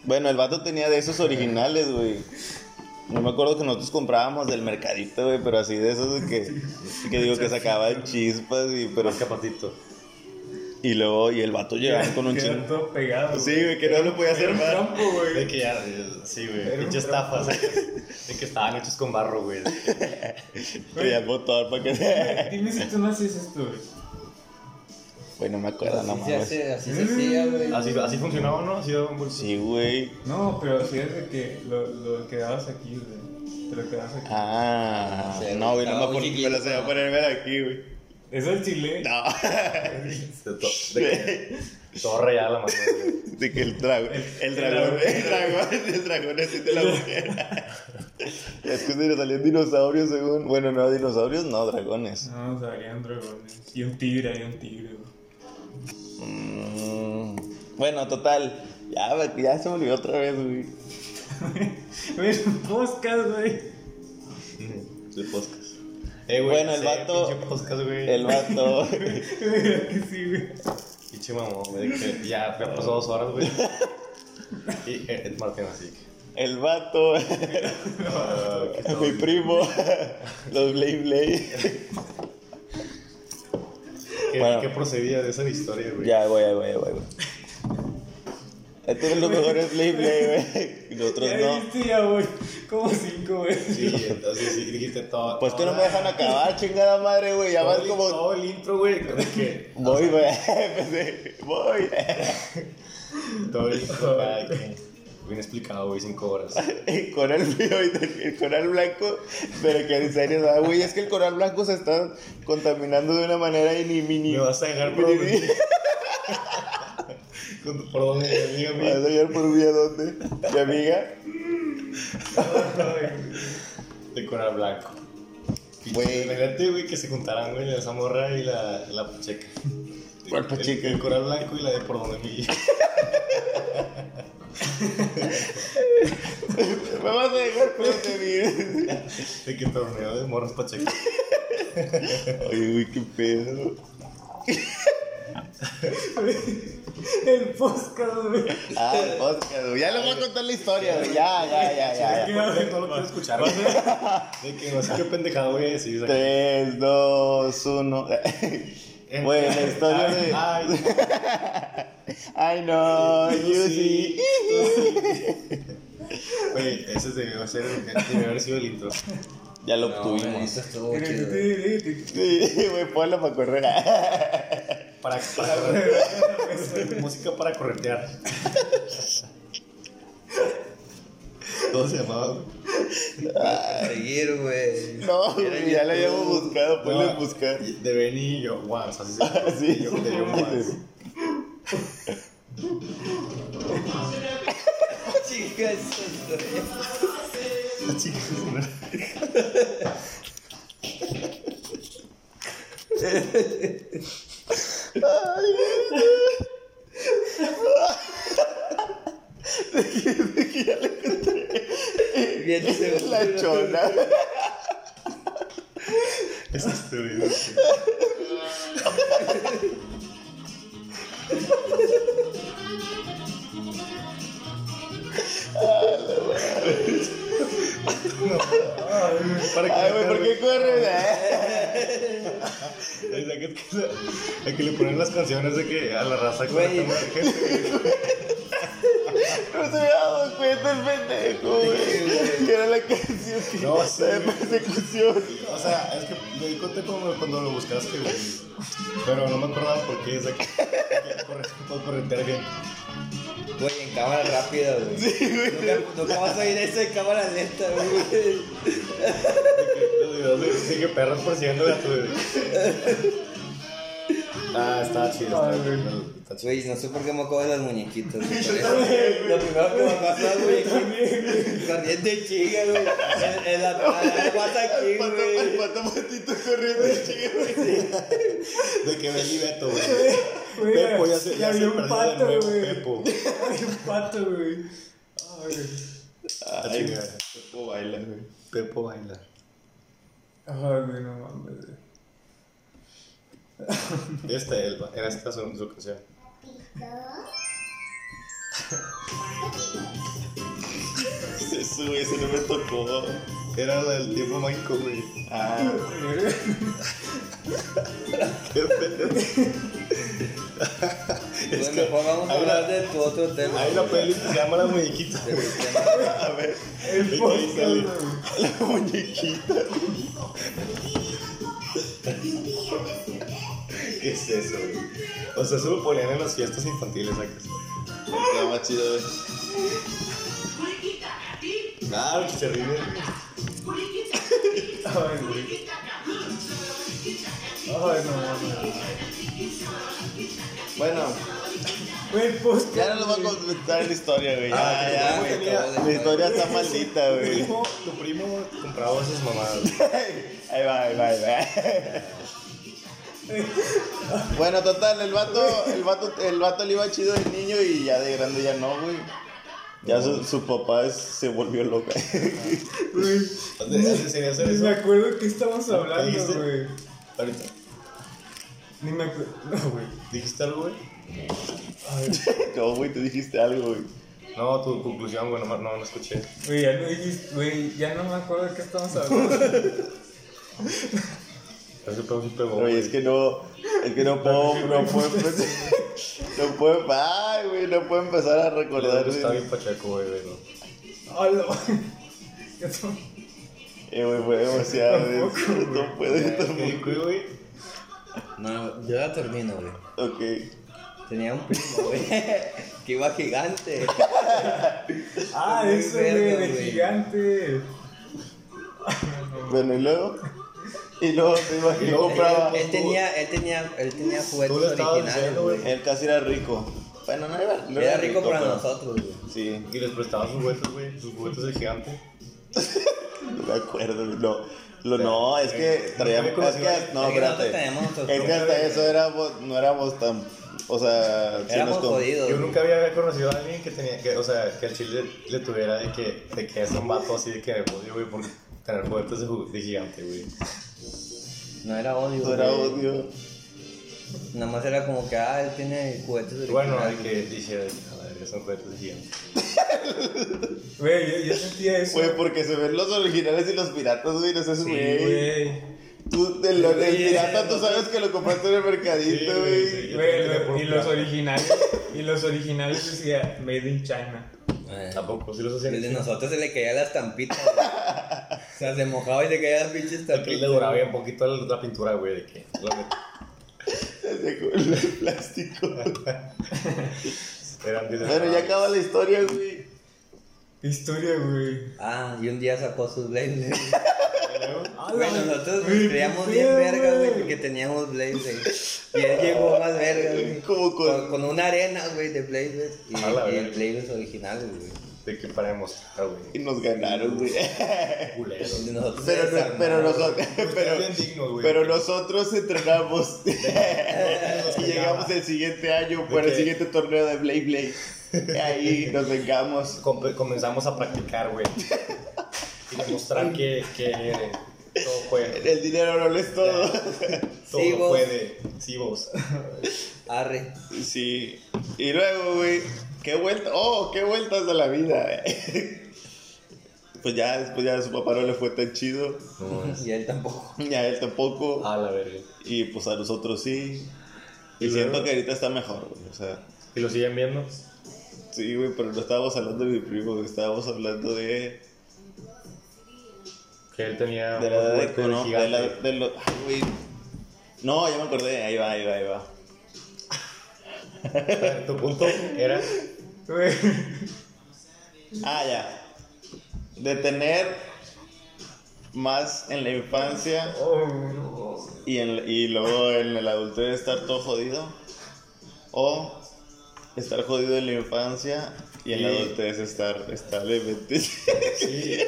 Bueno, el vato tenía de esos originales, güey. No me acuerdo que nosotros comprábamos del mercadito, güey, pero así de esos que, que digo que sacaban chispas y pero Más capatito. y luego y el vato llegaba con un chingo. todo pegado. Sí, güey, que no lo podía hacer más. trampo, De que ya, sí, güey. Pinche estafas. De que estaban hechos con barro, güey. Traía el motor para que. Dime si tú no haces esto, güey. Güey, no me acuerdo, no Así se mames. hace, así se hacía, güey. Así, así funcionaba, ¿no? Así daba un buen Sí, güey. No, pero si es de que lo, lo quedabas aquí, güey. Te lo quedabas aquí. Ah, Sí, no, güey, no me acuerdo. Me lo sé ¿no? ponerme aquí, güey. ¿Es el chile? No. De, to- de que todo rayada la mano. De que el dragón, el dragón, el dragón, el dragón es de la mujer. Es que se le salían dinosaurios según. Bueno, no, dinosaurios, no, dragones. No, salían dragones. Y un tigre, hay un tigre, güey. Mm, bueno, total. Ya, ya se me olvidó otra vez, güey. Podcast, güey. De podcast. Eh, güey. Bueno, el sí, vato- podcast, güey. El vato. ¿Verdad que sí, güey? Pinche mamón, güey. que Ya, ya pasó dos horas, güey. Y eh, Ed Martin así. que, El vato. ah, ¿qué tal? Mi primo. Los Blade Blade. ¿Qué, Bueno. ¿Qué procedía de esa historia, güey? Ya, güey, güey, güey, güey. Estos son los mejores Blade Blade, güey. Nosotros no. viste, ya, güey. Como cinco, güey. Sí, entonces sí, dijiste todo. Pues que no me dejan acabar, chingada madre, güey. Ya vas como. Todo el intro, güey. que- Voy, güey. Voy. Todo el intro, güey, que- Bien explicado, güey, cinco horas. El coral frío y el coral blanco, pero que en serio, ¿verdad, güey, es que el coral blanco se está contaminando de una manera y ni mini. Me vas a dejar por. Con- ¿Por dónde, mi amiga ¿Me vas a llevar por vía dónde? Mi amiga. De coral blanco. Güey. Imagínate, güey, que se juntaran, güey, la zamorra y la, la pacheca. ¿Cuál pacheca? El, el coral blanco y la de por donde mi. Me vas a dejar prevenir. De que torneo de morros pacheco. Oye, güey, qué pedo. El podcast, güey. Ah, el podcast, güey. Ya le voy a contar la historia, güey. Ya, ya, ya, ya. ya. No lo quiero escuchar. güey. De que no sé qué pendejado voy a decir. o sea, 3, 2, 1. Güey, la historia Ay, de. ay, I know, you see. Güey, ese debió ser, debió haber sido el intro. Ya lo No, obtuvimos. Sí, güey, ponlo para correr. Para, para correr. Música para corretear. ¿Cómo se llamaba? güey? Seguir, güey. No, güey, ya lo habíamos buscado, ponle No, buscar. De Benny y yo, wow, así se llama. Sí, Yo- de yo, Wans. La chica Bien. La chona. Аллилуйя. Para Ay, güey, ¿por qué corres? Es de que, que le ponen las canciones de que a la raza mucha gente. No se había dado cuenta el pendejo, güey. Que era la canción que No, sí, de persecución. O sea, es que me di cuenta como cuando lo buscaste, güey. Pero no me acordaba por qué. Es de que, que corre, todo corretear bien. Güey, en cámara rápida, güey. Sí, güey. Nunca, nunca vas a ir eso en cámara lenta, güey. De que los videos de, de que perros persiguiendo gatos, güey. Ah, está chido, está, chido. Güey, no sé por qué me acuerdo de las muñequitas. güey. Lo primero que me pasó, güey, corriendo en chinga, güey. En, la, a la pata aquí, El pato, el güey. pato matito corriendo, chica, güey. De que Beli Beto, güey. Pepo ya se, ya había un pato, de güey. Pepo. Hay un pato, güey. Ay, Ay, chingada. ¿Cómo baila, güey? Pepo baila. ay, güey, no mames. güey. El- era esta su, su canción. Eso, güey, ese no me tocó. Era la del tiempo mágico, güey. Ah, Qué pedo. Güey, mejor vamos a hablar de tu otro tema. Hay una peli que se llama La Muñequita. A ver, El ¿De qué güey. la muñequita. ¿Qué es eso, güey? O sea, eso lo ponían en las fiestas infantiles, ¿sacas? Está más chido, güey. Claro, que se ríe. Ay, güey. Ay, no mames. Bueno, Güey, el podcast. ya no lo voy a contar la historia, güey. Ah, Ya, que ya, tu güey. primo tenía- La historia está maldita, Tu güey. primo, tu primo compraba esas mamadas. Ahí va, ahí va, ahí va. Bueno, total, el vato, el vato, el vato le iba chido de niño y ya de grande ya no, güey. Ya su, su papá es- se volvió loca. Me acuerdo qué estamos hablando, güey. Ahorita. Ni me acuerdo. No, güey. ¿Dijiste algo, güey? No, güey, te dijiste algo, güey. No, tu conclusión, güey, no, no, no escuché. Güey, ya no dijiste. Güey, ya no me acuerdo de qué estamos hablando. Ese pedo sí pegó. Oye, es que no, es que no puedo, no puedo empezar, no puedo, ay, güey, no puedo empezar a recordar. Está güey. bien pacheco, güey, ¿no? Hola. Eh, güey, fue demasiado, güey. No puedo, ¿Qué tampoco. güey? No, yo ya termino, güey. Ok. Tenía un primo, güey, que iba gigante. Ah, Muy eso, güey, verga, de güey. gigante. Bueno, y luego, y luego te Y luego, compraba. Él tenía, él tenía, él tenía juguetes estabas originales, diciendo, güey. güey. Él casi era rico. Bueno, no era, no Era rico para pero- nosotros, güey. Sí, Y les prestaba sus juguetes, güey. Sus juguetes de gigante. no me acuerdo, no. Lo, no, es que traíamos. ¿Cómo Es que, no, espérate. Es que hasta eso éramos, no éramos tan. O sea, Éramos jodidos. Yo nunca había conocido a alguien que tenía que, o sea, que el chile le tuviera de que, de que es un vato así de que me odio, güey, por tener juguetes de, de gigante, güey. No era odio. No era güey. odio. Nada más era como que, ah, él tiene juguetes de Bueno, de que que, a verga, son juguetes de gigante. Güey, yo, yo sentía eso. Güey, porque se ven los originales y los piratas, güey. No seas Sí, güey. Tú, del, del pirata, tú sabes que lo compraste en el mercadito, güey, sí. lo- y los originales, y los originales decía Made in China. Eh, Tampoco, sí los El hacían. de nosotros se le caía la estampita. güey. o sea, se mojaba y se caía la pinche El estampita. que le duraba bien poquito la, la pintura, güey, de que. Con el plástico. Bueno, ya acaba la historia, güey. Historia, güey. Ah, y un día sacó sus Blade. Ah, Güey, nosotros nos creíamos bien pedo, verga, güey, porque teníamos Blade, güey. Y él llegó más verga, güey. Como con- con... con una arena, güey, de Blade, güey. Y, y el verga. Blade original, güey. De que para demostrar, Y güey. nos ganaron, güey. Pero, no- pero nosotros, pero, dignos, pero nosotros entrenamos y llegamos el siguiente año por el siguiente torneo de Blade Blade. Y ahí nos vengamos. Com- comenzamos a practicar, güey. Y demostrar que, que todo puede. El dinero no lo es todo. Todo Sí, vos. puede. Sí, vos. Arre. Sí. Y luego, güey, qué vuelta, oh, qué vueltas de la vida. Pues ya después ya a su papá no le fue tan chido. Y él tampoco. Y a él tampoco. A la verga. Y pues a nosotros sí. Y Y siento luego- que ahorita está mejor, güey. O sea, ¿Y lo siguen viendo? sí, güey, pero no estábamos hablando de mi primo, güey. Estábamos hablando de. Que él tenía. De la edad de juguete Cono. De la. De lo, ay, güey. No, ya me acordé. Ahí va, ahí va, ahí va. Tu punto era. Ah, ya. De tener más en la infancia Oh, no. y, en, y luego en el adultez estar todo jodido. O estar jodido en la infancia y en la adultez estar establemente. Sí.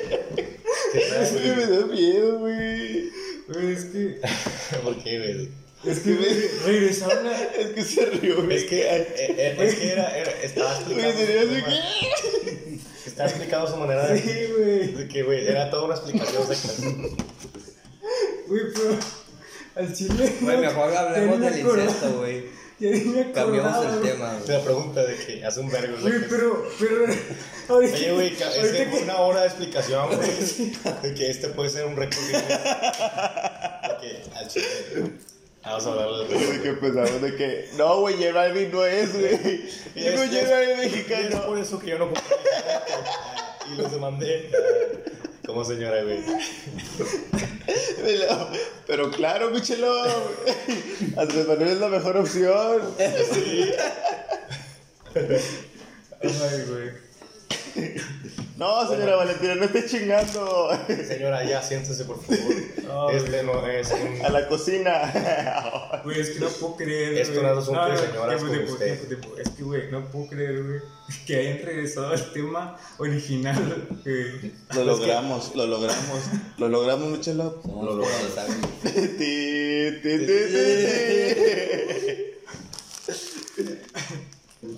¿Qué Eso me da miedo, güey. Güey, es que. güey? ¿Por qué, güey? Es que, regresaron a. Es que se rió, güey. Es que, eh, eh, es que era, era, estaba que- Estaba explicando su manera de. Sí, güey. De que, güey, era toda una explicación secreta. Güey, pero. Al chile. Güey, mejor hablemos del incesto, güey. Ya ni me Cambiamos el tema, güey. La pregunta de que hace un vergo. Güey, pero. pero ahorita, Oye, güey, es ahorita que que- una hora de explicación, güey. De que este puede ser un récord. Guinness. De que al chile. Vamos a hablar de que empezamos de que, no, güey, J Balvin no es, güey. Y Digo, es- J Balvin Y es mexicano. por eso que yo no compré Y los demandé. Como señora, güey. Pero, claro, Michelo. Andrés Manuel es la mejor opción. Sí. Ay, güey. No, señora Valentina, no esté chingando. Señora, ya siéntese, por favor. Este no es un. A la cocina. Güey, es que no puedo creer. Esto no es asunto de señoras tiempo, como tiempo, usted. tiempo, tiempo. Es que, güey, no puedo creer, güey, que hayan regresado al tema original. Lo logramos, lo logramos. Lo logramos, Michelo. Somos Lo logramos. ti.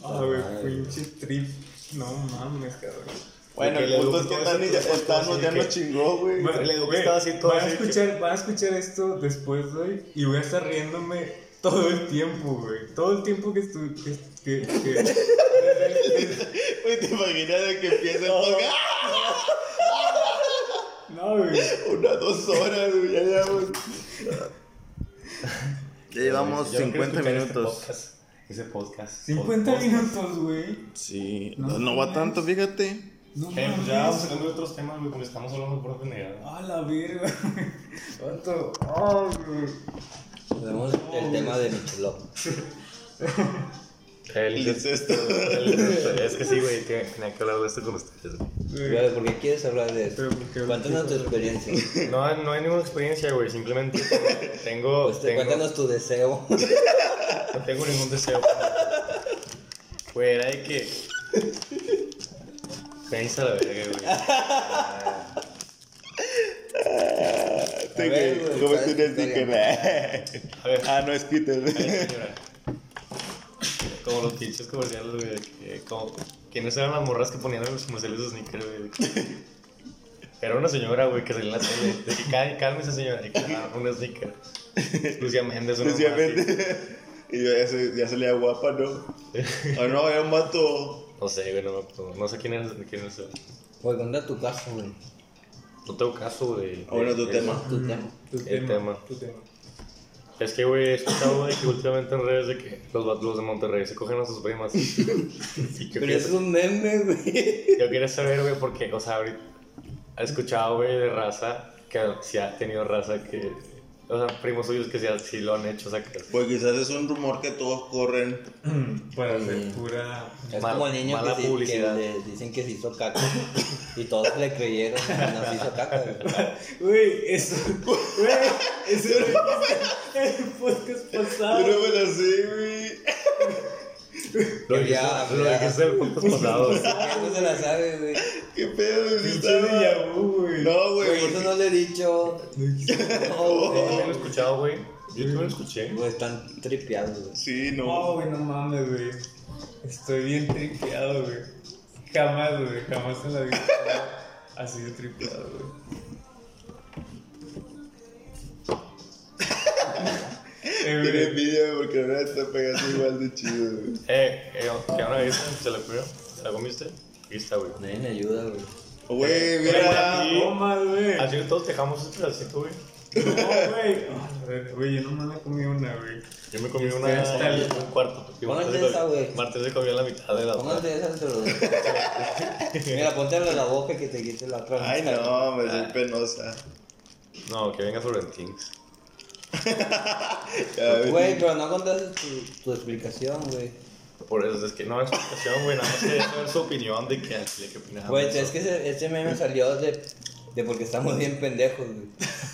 Ah, güey, pinche trip. No mames, cabrón. Bueno, el le punto es que Tani ya, Thanos ya que- nos chingó, güey. Estaba así todo van, a escuchar, van a escuchar esto después, güey, y voy a estar riéndome todo el tiempo, güey. Todo el tiempo que estuve. Que, que, que- te imaginas de que empieza el podcast. no, güey. Unas dos horas, güey, ya llevamos. Ya llevamos Yo no quiero 50 escuchar este minutos. podcast. Ese podcast. 50 Podcast. minutos, güey. Sí, no, no va tanto, fíjate. No Eh, pues ya vamos sacando de otros temas, güey, porque estamos hablando de pura pendejada. A la verga. ¿Cuánto? Ah, güey. Tenemos el tema de Michelot. El incesto. Es que sí, güey, tenía que hablar de esto con ustedes, güey. ¿Por qué quieres hablar de porque- Cuéntanos tu experiencia. No, hay- no hay ninguna experiencia, güey, simplemente tengo. Pues te- tengo Cuéntanos tu deseo. no tengo ningún deseo. Güey, era de que. Pensa la verga, güey. Te A ver, que- güey, ¿Cómo ¿cuál tú es tu dices que A ver, Ah, no es Peter. Como los pinches comerciales, güey. que Como, ¿Quiénes eran las morras que ponían en los comerciales de sneakers, güey? Era una señora, güey, que salía en la tele. De que "Cá- cálmese, señora. Y que ah, un sneaker. Lucía Méndez, una así. Especialmente. Y ya se, ya salía guapa, ¿no? Ah, no, era un vato. No sé, güey, no, acuerdo. no sé quién es, quién es. Güey, ¿dónde tu caso, güey? No tengo caso, güey. Ah, bueno, tu de- tema. Tu tema. Tu El tema, tema. Tu tema. Es que, güey, he escuchado, güey, que últimamente en redes de que los, los de Monterrey se cogen a sus primas. y Pero es un meme, güey. Yo quería saber, güey, porque, o sea, ahorita he escuchado, güey, de raza que sí ha tenido raza que, o sea, primos suyos que sí, sí lo han hecho, o sea, que Pues quizás es un rumor que todos corren. Para hacer Mm. pura. Es Mal- como el niño mala que, sí- publicidad. que le dicen que se hizo caca. y todos le creyeron que no se hizo caca, güey. Güey, eso. Güey, eso el podcast pasado. Yo no me la sé, güey. Lo Que dijiste, el podcast pasado, güey. No se la sabe, güey. ¿Qué pedo? Pinche déjà vu, güey. No, güey. Güey, eso no le he dicho. No, Yo güey. también lo he escuchado, güey. Yo también lo escuché. Güey, están tripeados, güey. Sí, No, no. güey, no mames, güey. Estoy bien tripeado, güey. Jamás, güey, jamás en la vida así de tripeado, güey. Tiene envidia güey, porque ahora está pegando igual de chido, güey. Eh, eh, ¿qué una vez se la comió? ¿Se la comiste? Aquí está, güey. Nadie me ayuda, güey. Güey, Mira, mira. más, güey. Así que todos dejamos este pedacito, güey. No, güey. Ah, a ver, Güey, yo nomás me comí una, güey. Yo me comí Este, una hasta el- un cuarto. Póngate esa, güey. Martín se comió la mitad de la otra. Póngate esa dos. Mira, póntela en la boca que te quite la otra. Ay, no, me soy penosa. No, que venga Florentines. Güey, pero no contaste tu, tu explicación, güey. Por eso es que no es explicación, güey. Nada más quería saber su opinión de que chile que opinaba. Güey, de es que ese, ese meme salió de, de porque estamos bien pendejos, güey.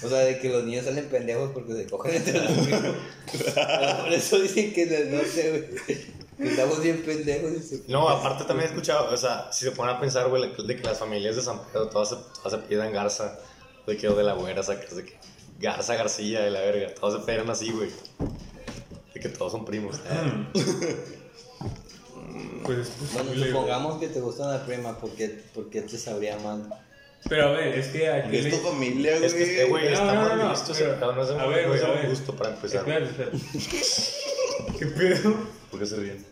O sea, de que los niños salen pendejos porque se cogen entre los. Pero Por eso dicen que el norte, güey. Estamos bien pendejos. y se- No, aparte también he escuchado, o sea, si se ponen a pensar, güey, de que las familias de San Pedro todas se, todas se pidan Garza, de que o de la güera, sacas de que Garza, García, de la verga, todos se pegan así, güey. De que todos son primos. Pues es Bueno, posible, supongamos que te gusta una prima, ¿por qué, por qué te sabría mal? Pero a ver, es que aquí. Es tu familia, güey. Es que, güey, No, está no, mal no, no, a ver, güey, a gusto para empezar. Espera, espera. ¿Qué pedo? ¿Por qué se ríen?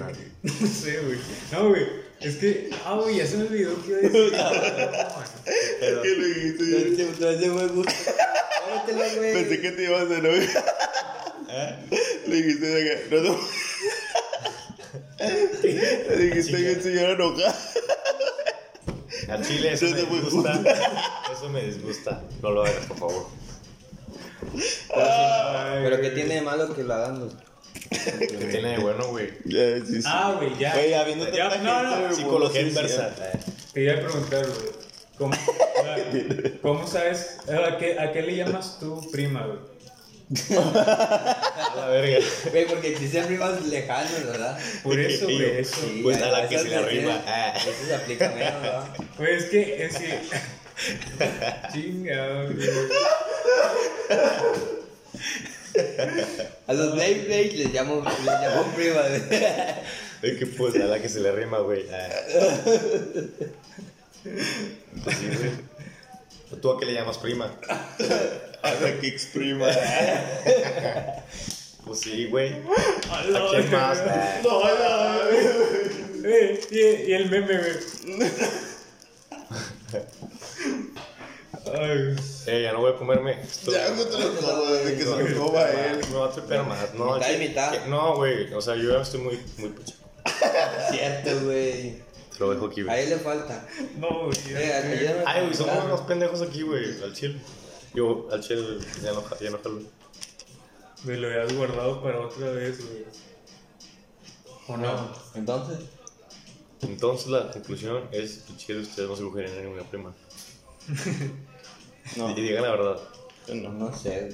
Ah. No sé, güey. No, güey. Es que. Ah, güey, ya se me olvidó que iba a decir. Es que lo dijiste. yo Te te hace buen gusto. Cómetelo, güey. Pensé que te ibas a enojar. Le dijiste de que. No, no. Le dijiste que el señor enojado. Al chile eso me disgusta. Eso me disgusta. No lo hagas, por favor. Pero ¿qué tiene de malo que lo hagan los... ¿Qué tiene de bueno, güey? Ya, sí, sí. Ah, güey, ya. Güey, habiendo Ya, tanta no, no, gente, güey, Psicología inversa. Te iba a preguntar, güey. ¿Cómo, ¿Cómo sabes? ¿A qué, ¿A qué le llamas tú prima, güey? A la verga. Güey, porque existen primas lejanas, ¿verdad? Por eso, güey, eso. Sí, Pues a la que se le Ah. Eso se aplica menos, ¿verdad? Güey, es que. Es que... Chinga, güey. A los Blade Blade les llamo, les llamo primas. Es que pues a la que se le rima, güey. Ah. Pues sí, güey. ¿Tú a qué le llamas prima? A la que exprima. Pues sí, güey. ¿A ¿A quién más? Ah. No, no, güey. Eh, y, y el meme, güey. Ay, Eh, ya no voy a comerme. Esto Ya no te lo como desde que se lo coma él. me va a tripear más. No, Mitad y che- mitad. que- No, güey. O sea, yo ya estoy muy, muy pucha. Cierto, güey. Te lo dejo aquí, A güey. él le falta. no, güey. Eh, Ay, güey, somos unos pendejos aquí, güey. Al chile. Yo, al chile, ya no, ya no jalo. Me lo habías guardado para otra vez, güey. ¿O no? Entonces, Entonces, la conclusión es que chile, ustedes no se cogerían a ninguna prima. No, Y digan la verdad. no. no sé.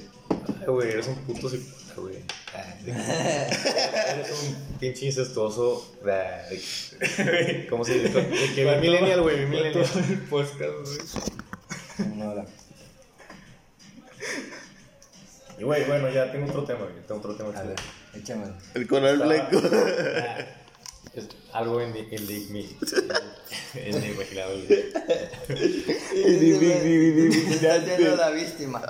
Ay, güey, eres un puto psicópata, güey. Ay, Eres un pinche incestuoso. ¿Cómo se dice? De que mi millennial, güey, mi millennial. El podcast, güey. No, la- Y, güey, bueno, ya tengo otro tema, güey. Tengo otro tema. A ver. Échamelo. El coral blanco. Es algo en inimaginable. inimaginable. Ya tiene la víctima.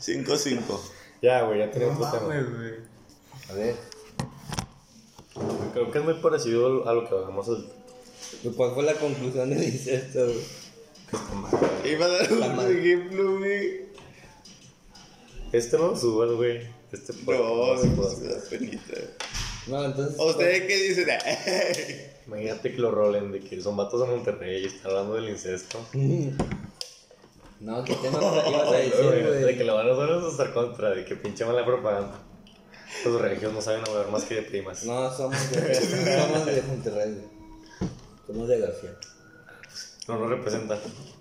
5-5. Ya, güey, ya tenemos No otro tema. A ver, Creo que es muy parecido a lo que hagamos el... ¿y ¿cuál fue la conclusión del incesto, güey? Iba a dar un ejemplo, güey. Este no lo subas, güey. Este No, podcast, no, pues, me da penita. No, entonces. ¿Ustedes qué dicen? Imagínate que lo rolen de que son vatos de Monterrey y están hablando del incesto. No, ¿qué tema ibas a decir, de que lo van a hacer es estar contra, de que pinche mala propaganda. Los regios no saben hablar más que de primas. No, somos de, somos de Monterrey, güey. Somos de García. No nos representan.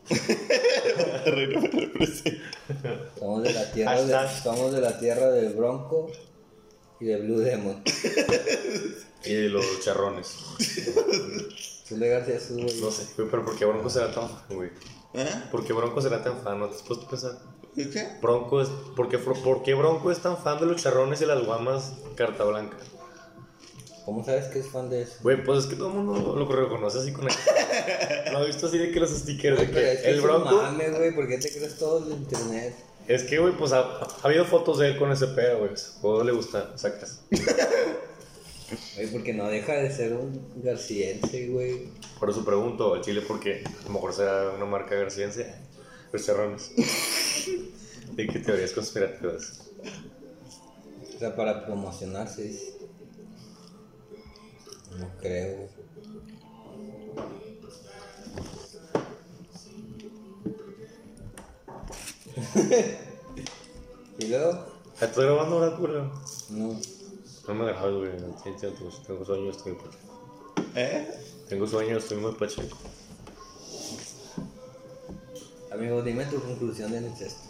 Somos de la tierra, de, somos de la tierra del Bronco y de Blue Demon. Y de los charrones. De García güey. No sé, güey, pero ¿por qué Bronco será tan fan, güey? ¿Eh? ¿Por qué Bronco será tan fan? ¿No te has puesto a pensar? ¿Qué? Bronco es, ¿por, qué, por qué Bronco es tan fan de los charrones y las guamas carta blanca? ¿Cómo sabes que es fan de eso? Güey, pues es que todo el mundo lo reconoce así con el... Lo he visto así de que los stickers, de es que el Bronco... mame, güey, ¿por qué te crees todo el internet? Es que, güey, pues ha, ha habido fotos de él con ese pedo, güey. O le gusta, sacas. Güey, porque no deja de ser un garciense, güey. Por eso pregunto al Chile porque a lo mejor será una marca garciense. Los charrones. ¿De qué teorías conspirativas? O sea, para promocionarse, dice. No creo. ¿Y luego? ¿Estás grabando ahora, cura? No. No me grabas, güey. Tengo, sueño, estoy muy pacheco. ¿Eh? Tengo sueño, estoy muy pacheco. Amigo, dime tu conclusión del incesto.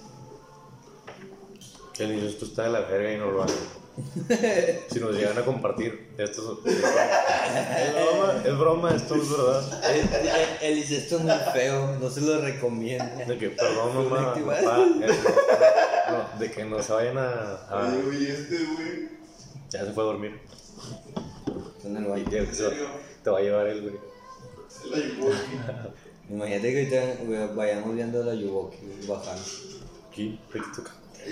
El incesto está de la verga y no lo hagan. Si nos llegan a compartir, esto es, es broma, es broma, esto es verdad. El, el- el incesto es muy feo, no se lo recomiendo. De que, perdón, mamá, papá, eh, no, de que no se vayan a, este, güey. Ya se fue a dormir. Y te va a llevar él, güey. La. Imagínate que ahorita vayamos viendo la Yuboki bajando.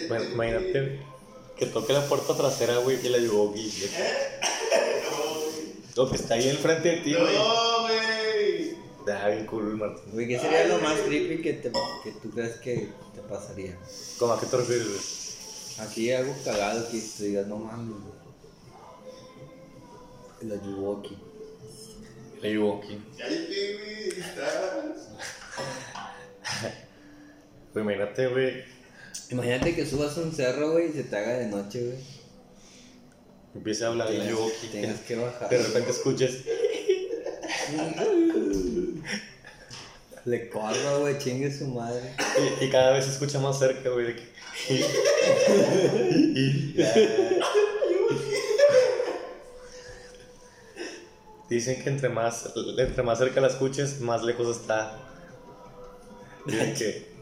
Bueno, imagínate que toque la puerta trasera, güey, y la llevó. Lo que está ahí enfrente de ti, güey. No, güey. Da bien cool, Martín. Güey, ¿qué sería lo más creepy que, te, que tú crees que te pasaría? ¿Cómo a qué te refieres, güey? Así algo cagado que te digas, no mames, güey. La Yuboki. La aquí. Cállate, güey. Está. Pues imagínate, güey. Imagínate que subas un cerro, güey, y se te haga de noche, güey. Empieza a hablar y la llevó aquí. Tienes que bajar. De repente escuches. Le corro, güey, chingue su madre. Y, y cada vez se escucha más cerca, güey. De que. Dicen que entre más, entre más cerca la escuches, más lejos está. Y de que.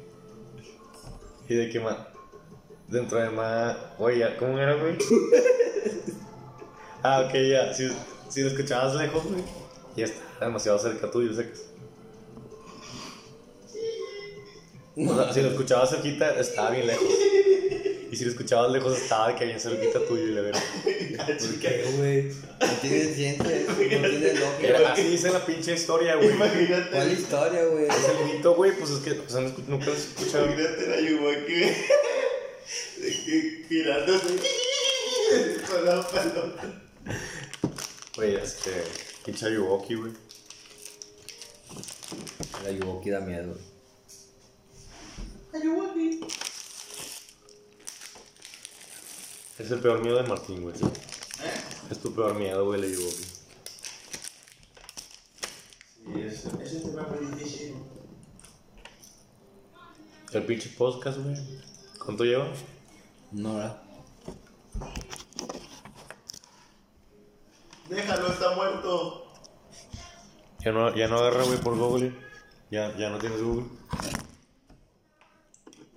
Y de que más. Dentro de más. Oye, ¿cómo era, güey? Ah, ok, ya. Si, si lo escuchabas lejos, güey. Ya está demasiado cerca tuyo, secas. O sea, si lo escuchabas cerquita, estaba bien lejos. Y si lo escuchabas lejos, estaba de que bien cerquita tuyo y le verás. ¿Por qué, güey? No tiene ciencia, no tiene lógica. Era- Así dice la pinche historia, güey. Imagínate. ¿Cuál historia, güey? Es el mito, güey, pues es que pues, han escu- nunca lo has escuchado. Imagínate la que girándose. Con la palota. Güey, es que pinche Ayuwoki, güey. La Yuboki da miedo, güey. Es el peor miedo de Martín, güey. Es tu peor miedo, güey, el Ayuwoki. Sí, eso, ese tema es muy difícil. El pinche podcast, güey. ¿Cuánto lleva? Nora. Déjalo, está muerto. Ya no, ya no agarra, güey, por Google. Ya, ya no tienes Google.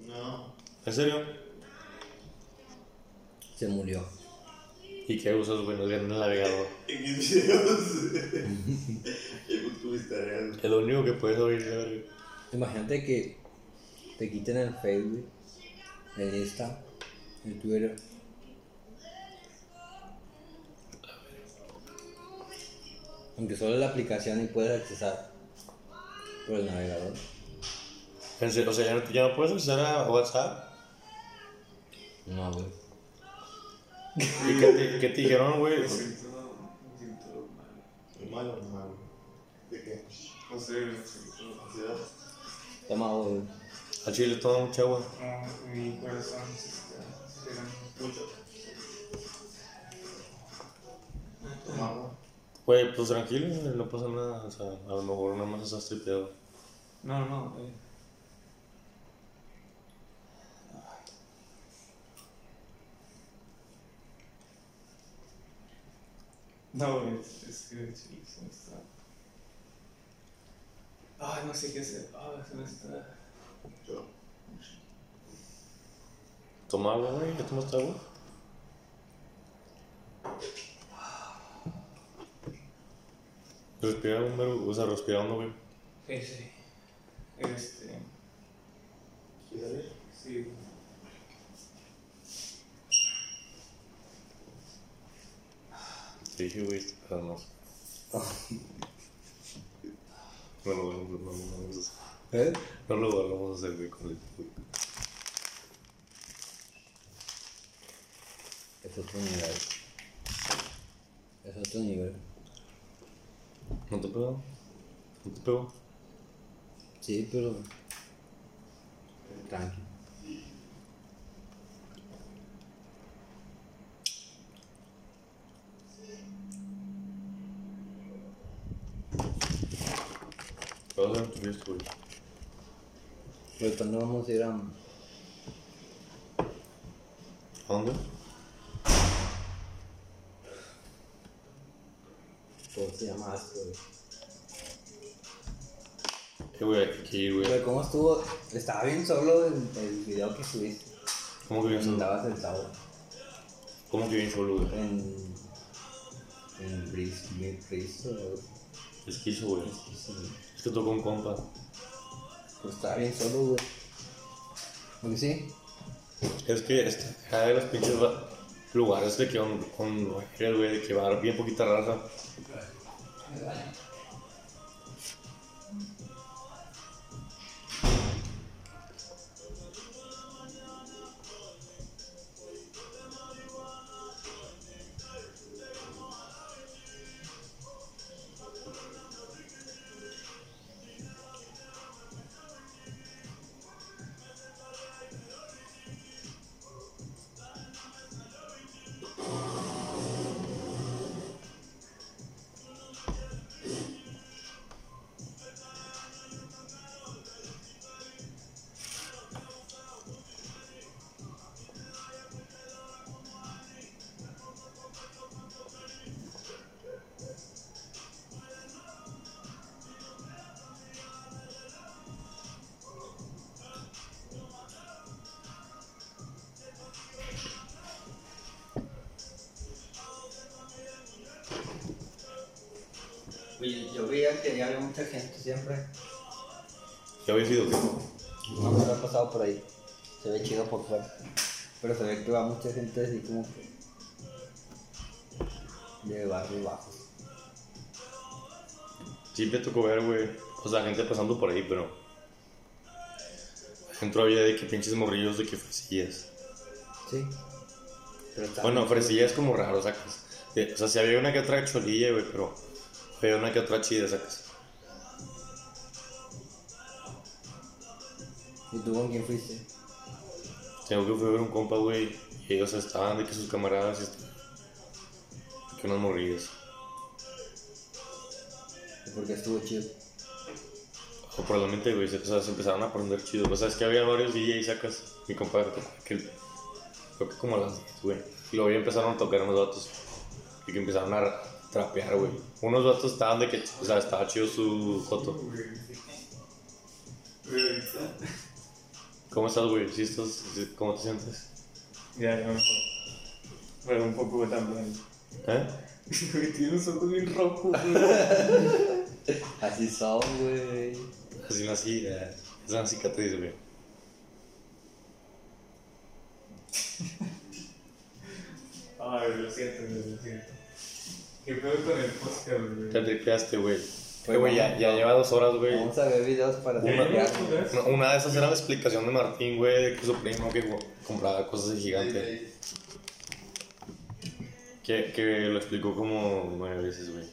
No. ¿En serio? Se murió. ¿Y qué usas, güey? No es el navegador. En mis videos. Es lo único que puedes oír, la verga. Imagínate que te quiten el Facebook, el Insta, el Twitter. Aunque solo la aplicación y puedes accesar por el navegador. En serio, O sea, ya no, ya no puedes acceder a WhatsApp. No, güey. ¿Y qué te, qué te dijeron, güey? Malo, malo. ¿De qué? No sé, ¿Ansiedad? Toma, güey. Al chile toma mucha agua. no, mi corazón se está mucho. Toma agua. Güey, pues tranquilo, no pasa nada. O sea, a lo mejor nada más estás tripeado. No, no, eh. No, es que sí, se me está. Ay, no sé qué hacer. Ay, se me está. Yo. Toma agua, güey. ¿Ya tomaste agua? Respira un verbo, o sea, respira hondo, güey. Ese. Este. ¿Quieres? Sí. Dije, güey, no. No lo vamos, no, lo vamos a hacer. ¿Eh? No lo a hacer, güey, con el güey. Es otro nivel. Es otro nivel. ¿No te pegó? ¿No te pegó? Sí, pero. ¿Qué güey? Pero cuando vamos a ir a. ¿A dónde? ¿Cómo se llama esto, güey? ¿Qué, güey? Ir, güey. Güey, ¿cómo estuvo? Estaba bien solo el, el video que subiste. ¿Cómo que bien solo? Andabas sentado ¿Cómo que bien solo, güey? en. En Bris, Cristo. Es que hizo, güey. Es que tocó un compa. Pues estaba bien solo, güey. ¿Por qué sí? Es que este, cada de los pinches lugares de que con, con mujeres, güey, de que va bien poquita raza. Siempre. ¿Ya habéis ido? qué? No me lo he pasado por ahí. Se ve chido por fuera. Pero se ve que va mucha gente así como que. de barrios bajos. Sí me tocó ver, güey. O sea, gente pasando por ahí, pero. Dentro había de que pinches morrillos de que fresillas. Sí. Pero Bueno, fresillas como raro, sacas. Eh, O sea, si había una que otra cholilla, güey, pero. Había una que otra chida, sacas. ¿Y tú con quién fuiste? Tengo que fui a ver un compa, güey. Y ellos estaban de que sus camaradas. y est- Que unos morrillos. ¿Y por qué estuvo chido? O probablemente, güey, se, o sea, se empezaron a poner chido. O sea, es que había varios DJs, sacas. Mi compadre tocó aquel. Creo que como a las 10, güey. Y luego ya empezaron a tocar unos vatos. Y que empezaron a ra- trapear, güey. Unos vatos estaban de que, o sea, estaba chido su foto. ¿Cómo estás, güey? ¿Sí estás, ¿Cómo te sientes? Ya, ya mejor. Pero un poco también. ¿Eh? Güey, tiene los ojos bien rojos, güey. Así son, güey. Así nací, eh, es una cicatriz, güey. Ay, lo siento, lo siento. ¿Qué pedo con el podcast, güey? Te tripeaste, güey. Güey, ya, ya lleva dos horas, güey. Vamos a ver videos para ¿Ya llevas tripear. una? Una- Una de esas era la explicación de Martín, güey, de que su primo que compraba cosas de gigante. Que, que lo explicó como nueve veces, güey.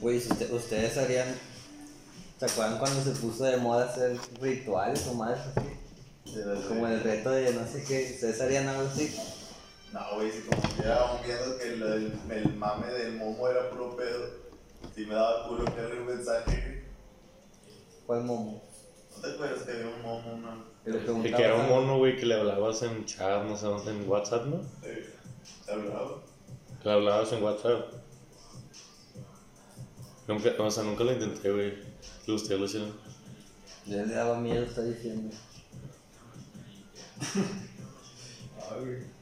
Güey, si usted- ustedes harían. ¿Se acuerdan cuando se puso de moda hacer rituales o más? Como el reto de no sé qué. ¿Ustedes harían algo así? No, güey, si como estuviéramos viendo que el, el, el mame del momo era puro pedo, si me daba culo enviarle un mensaje. ¿Cuál momo? ¿No te acuerdas que había un momo, una... Que le Que, que era un mono, güey, que le hablabas en chat, no sé dónde, en WhatsApp, ¿no? eh, ¿Te hablaba? Le hablabas en WhatsApp. Nunca, o sea, nunca lo intenté, güey. Que ustedes lo hicieron. Ya le daba miedo, está diciendo. Ay, güey.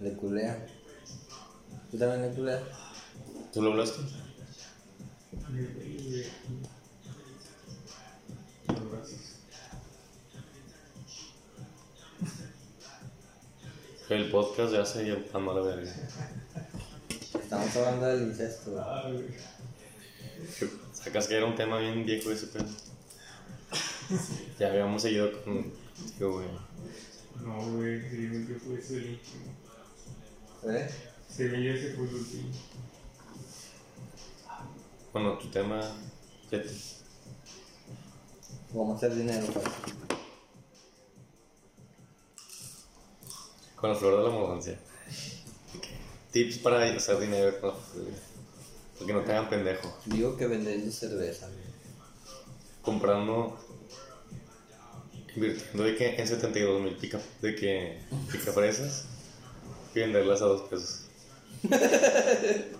Le culea. ¿Tú también le? ¿Tú lo hablaste? El podcast ya se lleva a la verga. Estamos hablando del incesto. Sacas que era un tema bien viejo ese pedo. Ya habíamos seguido con. Digo, güey. No, güey, dime que fue ese el último. ¿Eh? Según yo, ese fue el último. Bueno, tu tema. fíjate, Vamos a hacer dinero, pues. Con la flor de la abundancia. Tips para hacer dinero con la flor. Porque no te hagan pendejo. Digo que vendiendo cerveza. Comprando. Invirtiendo de que en 72 mil pica, de que pica fresas y venderlas a dos pesos.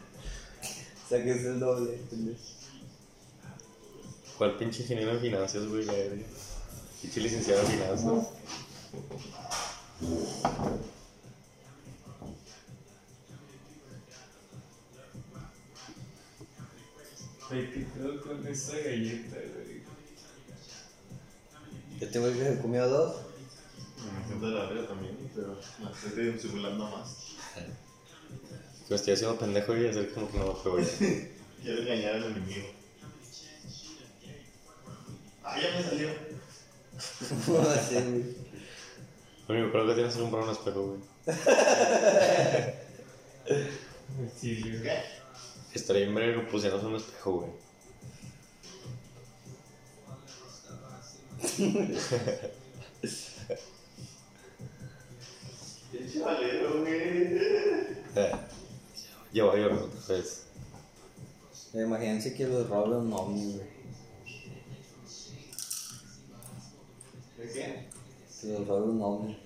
O sea que es el doble. ¿entendés? ¿Cuál pinche ingeniero en finanzas, güey? La. Pinche licenciado en finanzas. Ay, qué pedo con esa galleta, güey. Este güey que se comió dos. Me siento de la verga también, pero me estoy simulando más. Me estoy haciendo pendejo y hacer como que no pego ya. Quiero engañar al enemigo. Ah, ya me salió. Sí, güey. Amigo, creo que tienes que comprar un espejo, güey. Sí, güey. ¿Qué? Estaría bien ver que pusieras un espejo, güey. Qué chavalero, güey. Eh, Lleva yo otra vez. Imagínense que los robe un ovni, güey. ¿De qué? Que los robe un ovni.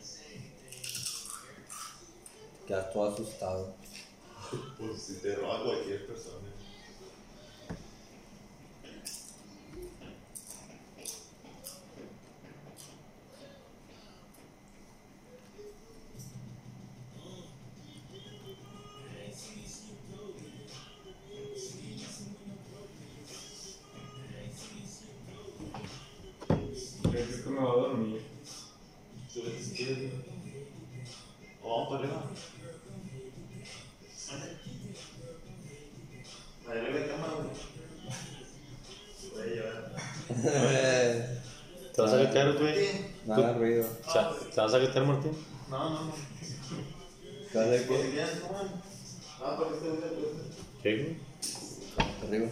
Quedas todo asustado. Pues si te roba cualquier persona. No, no, no. ¿Sabes Pues si qué? Ah, para que.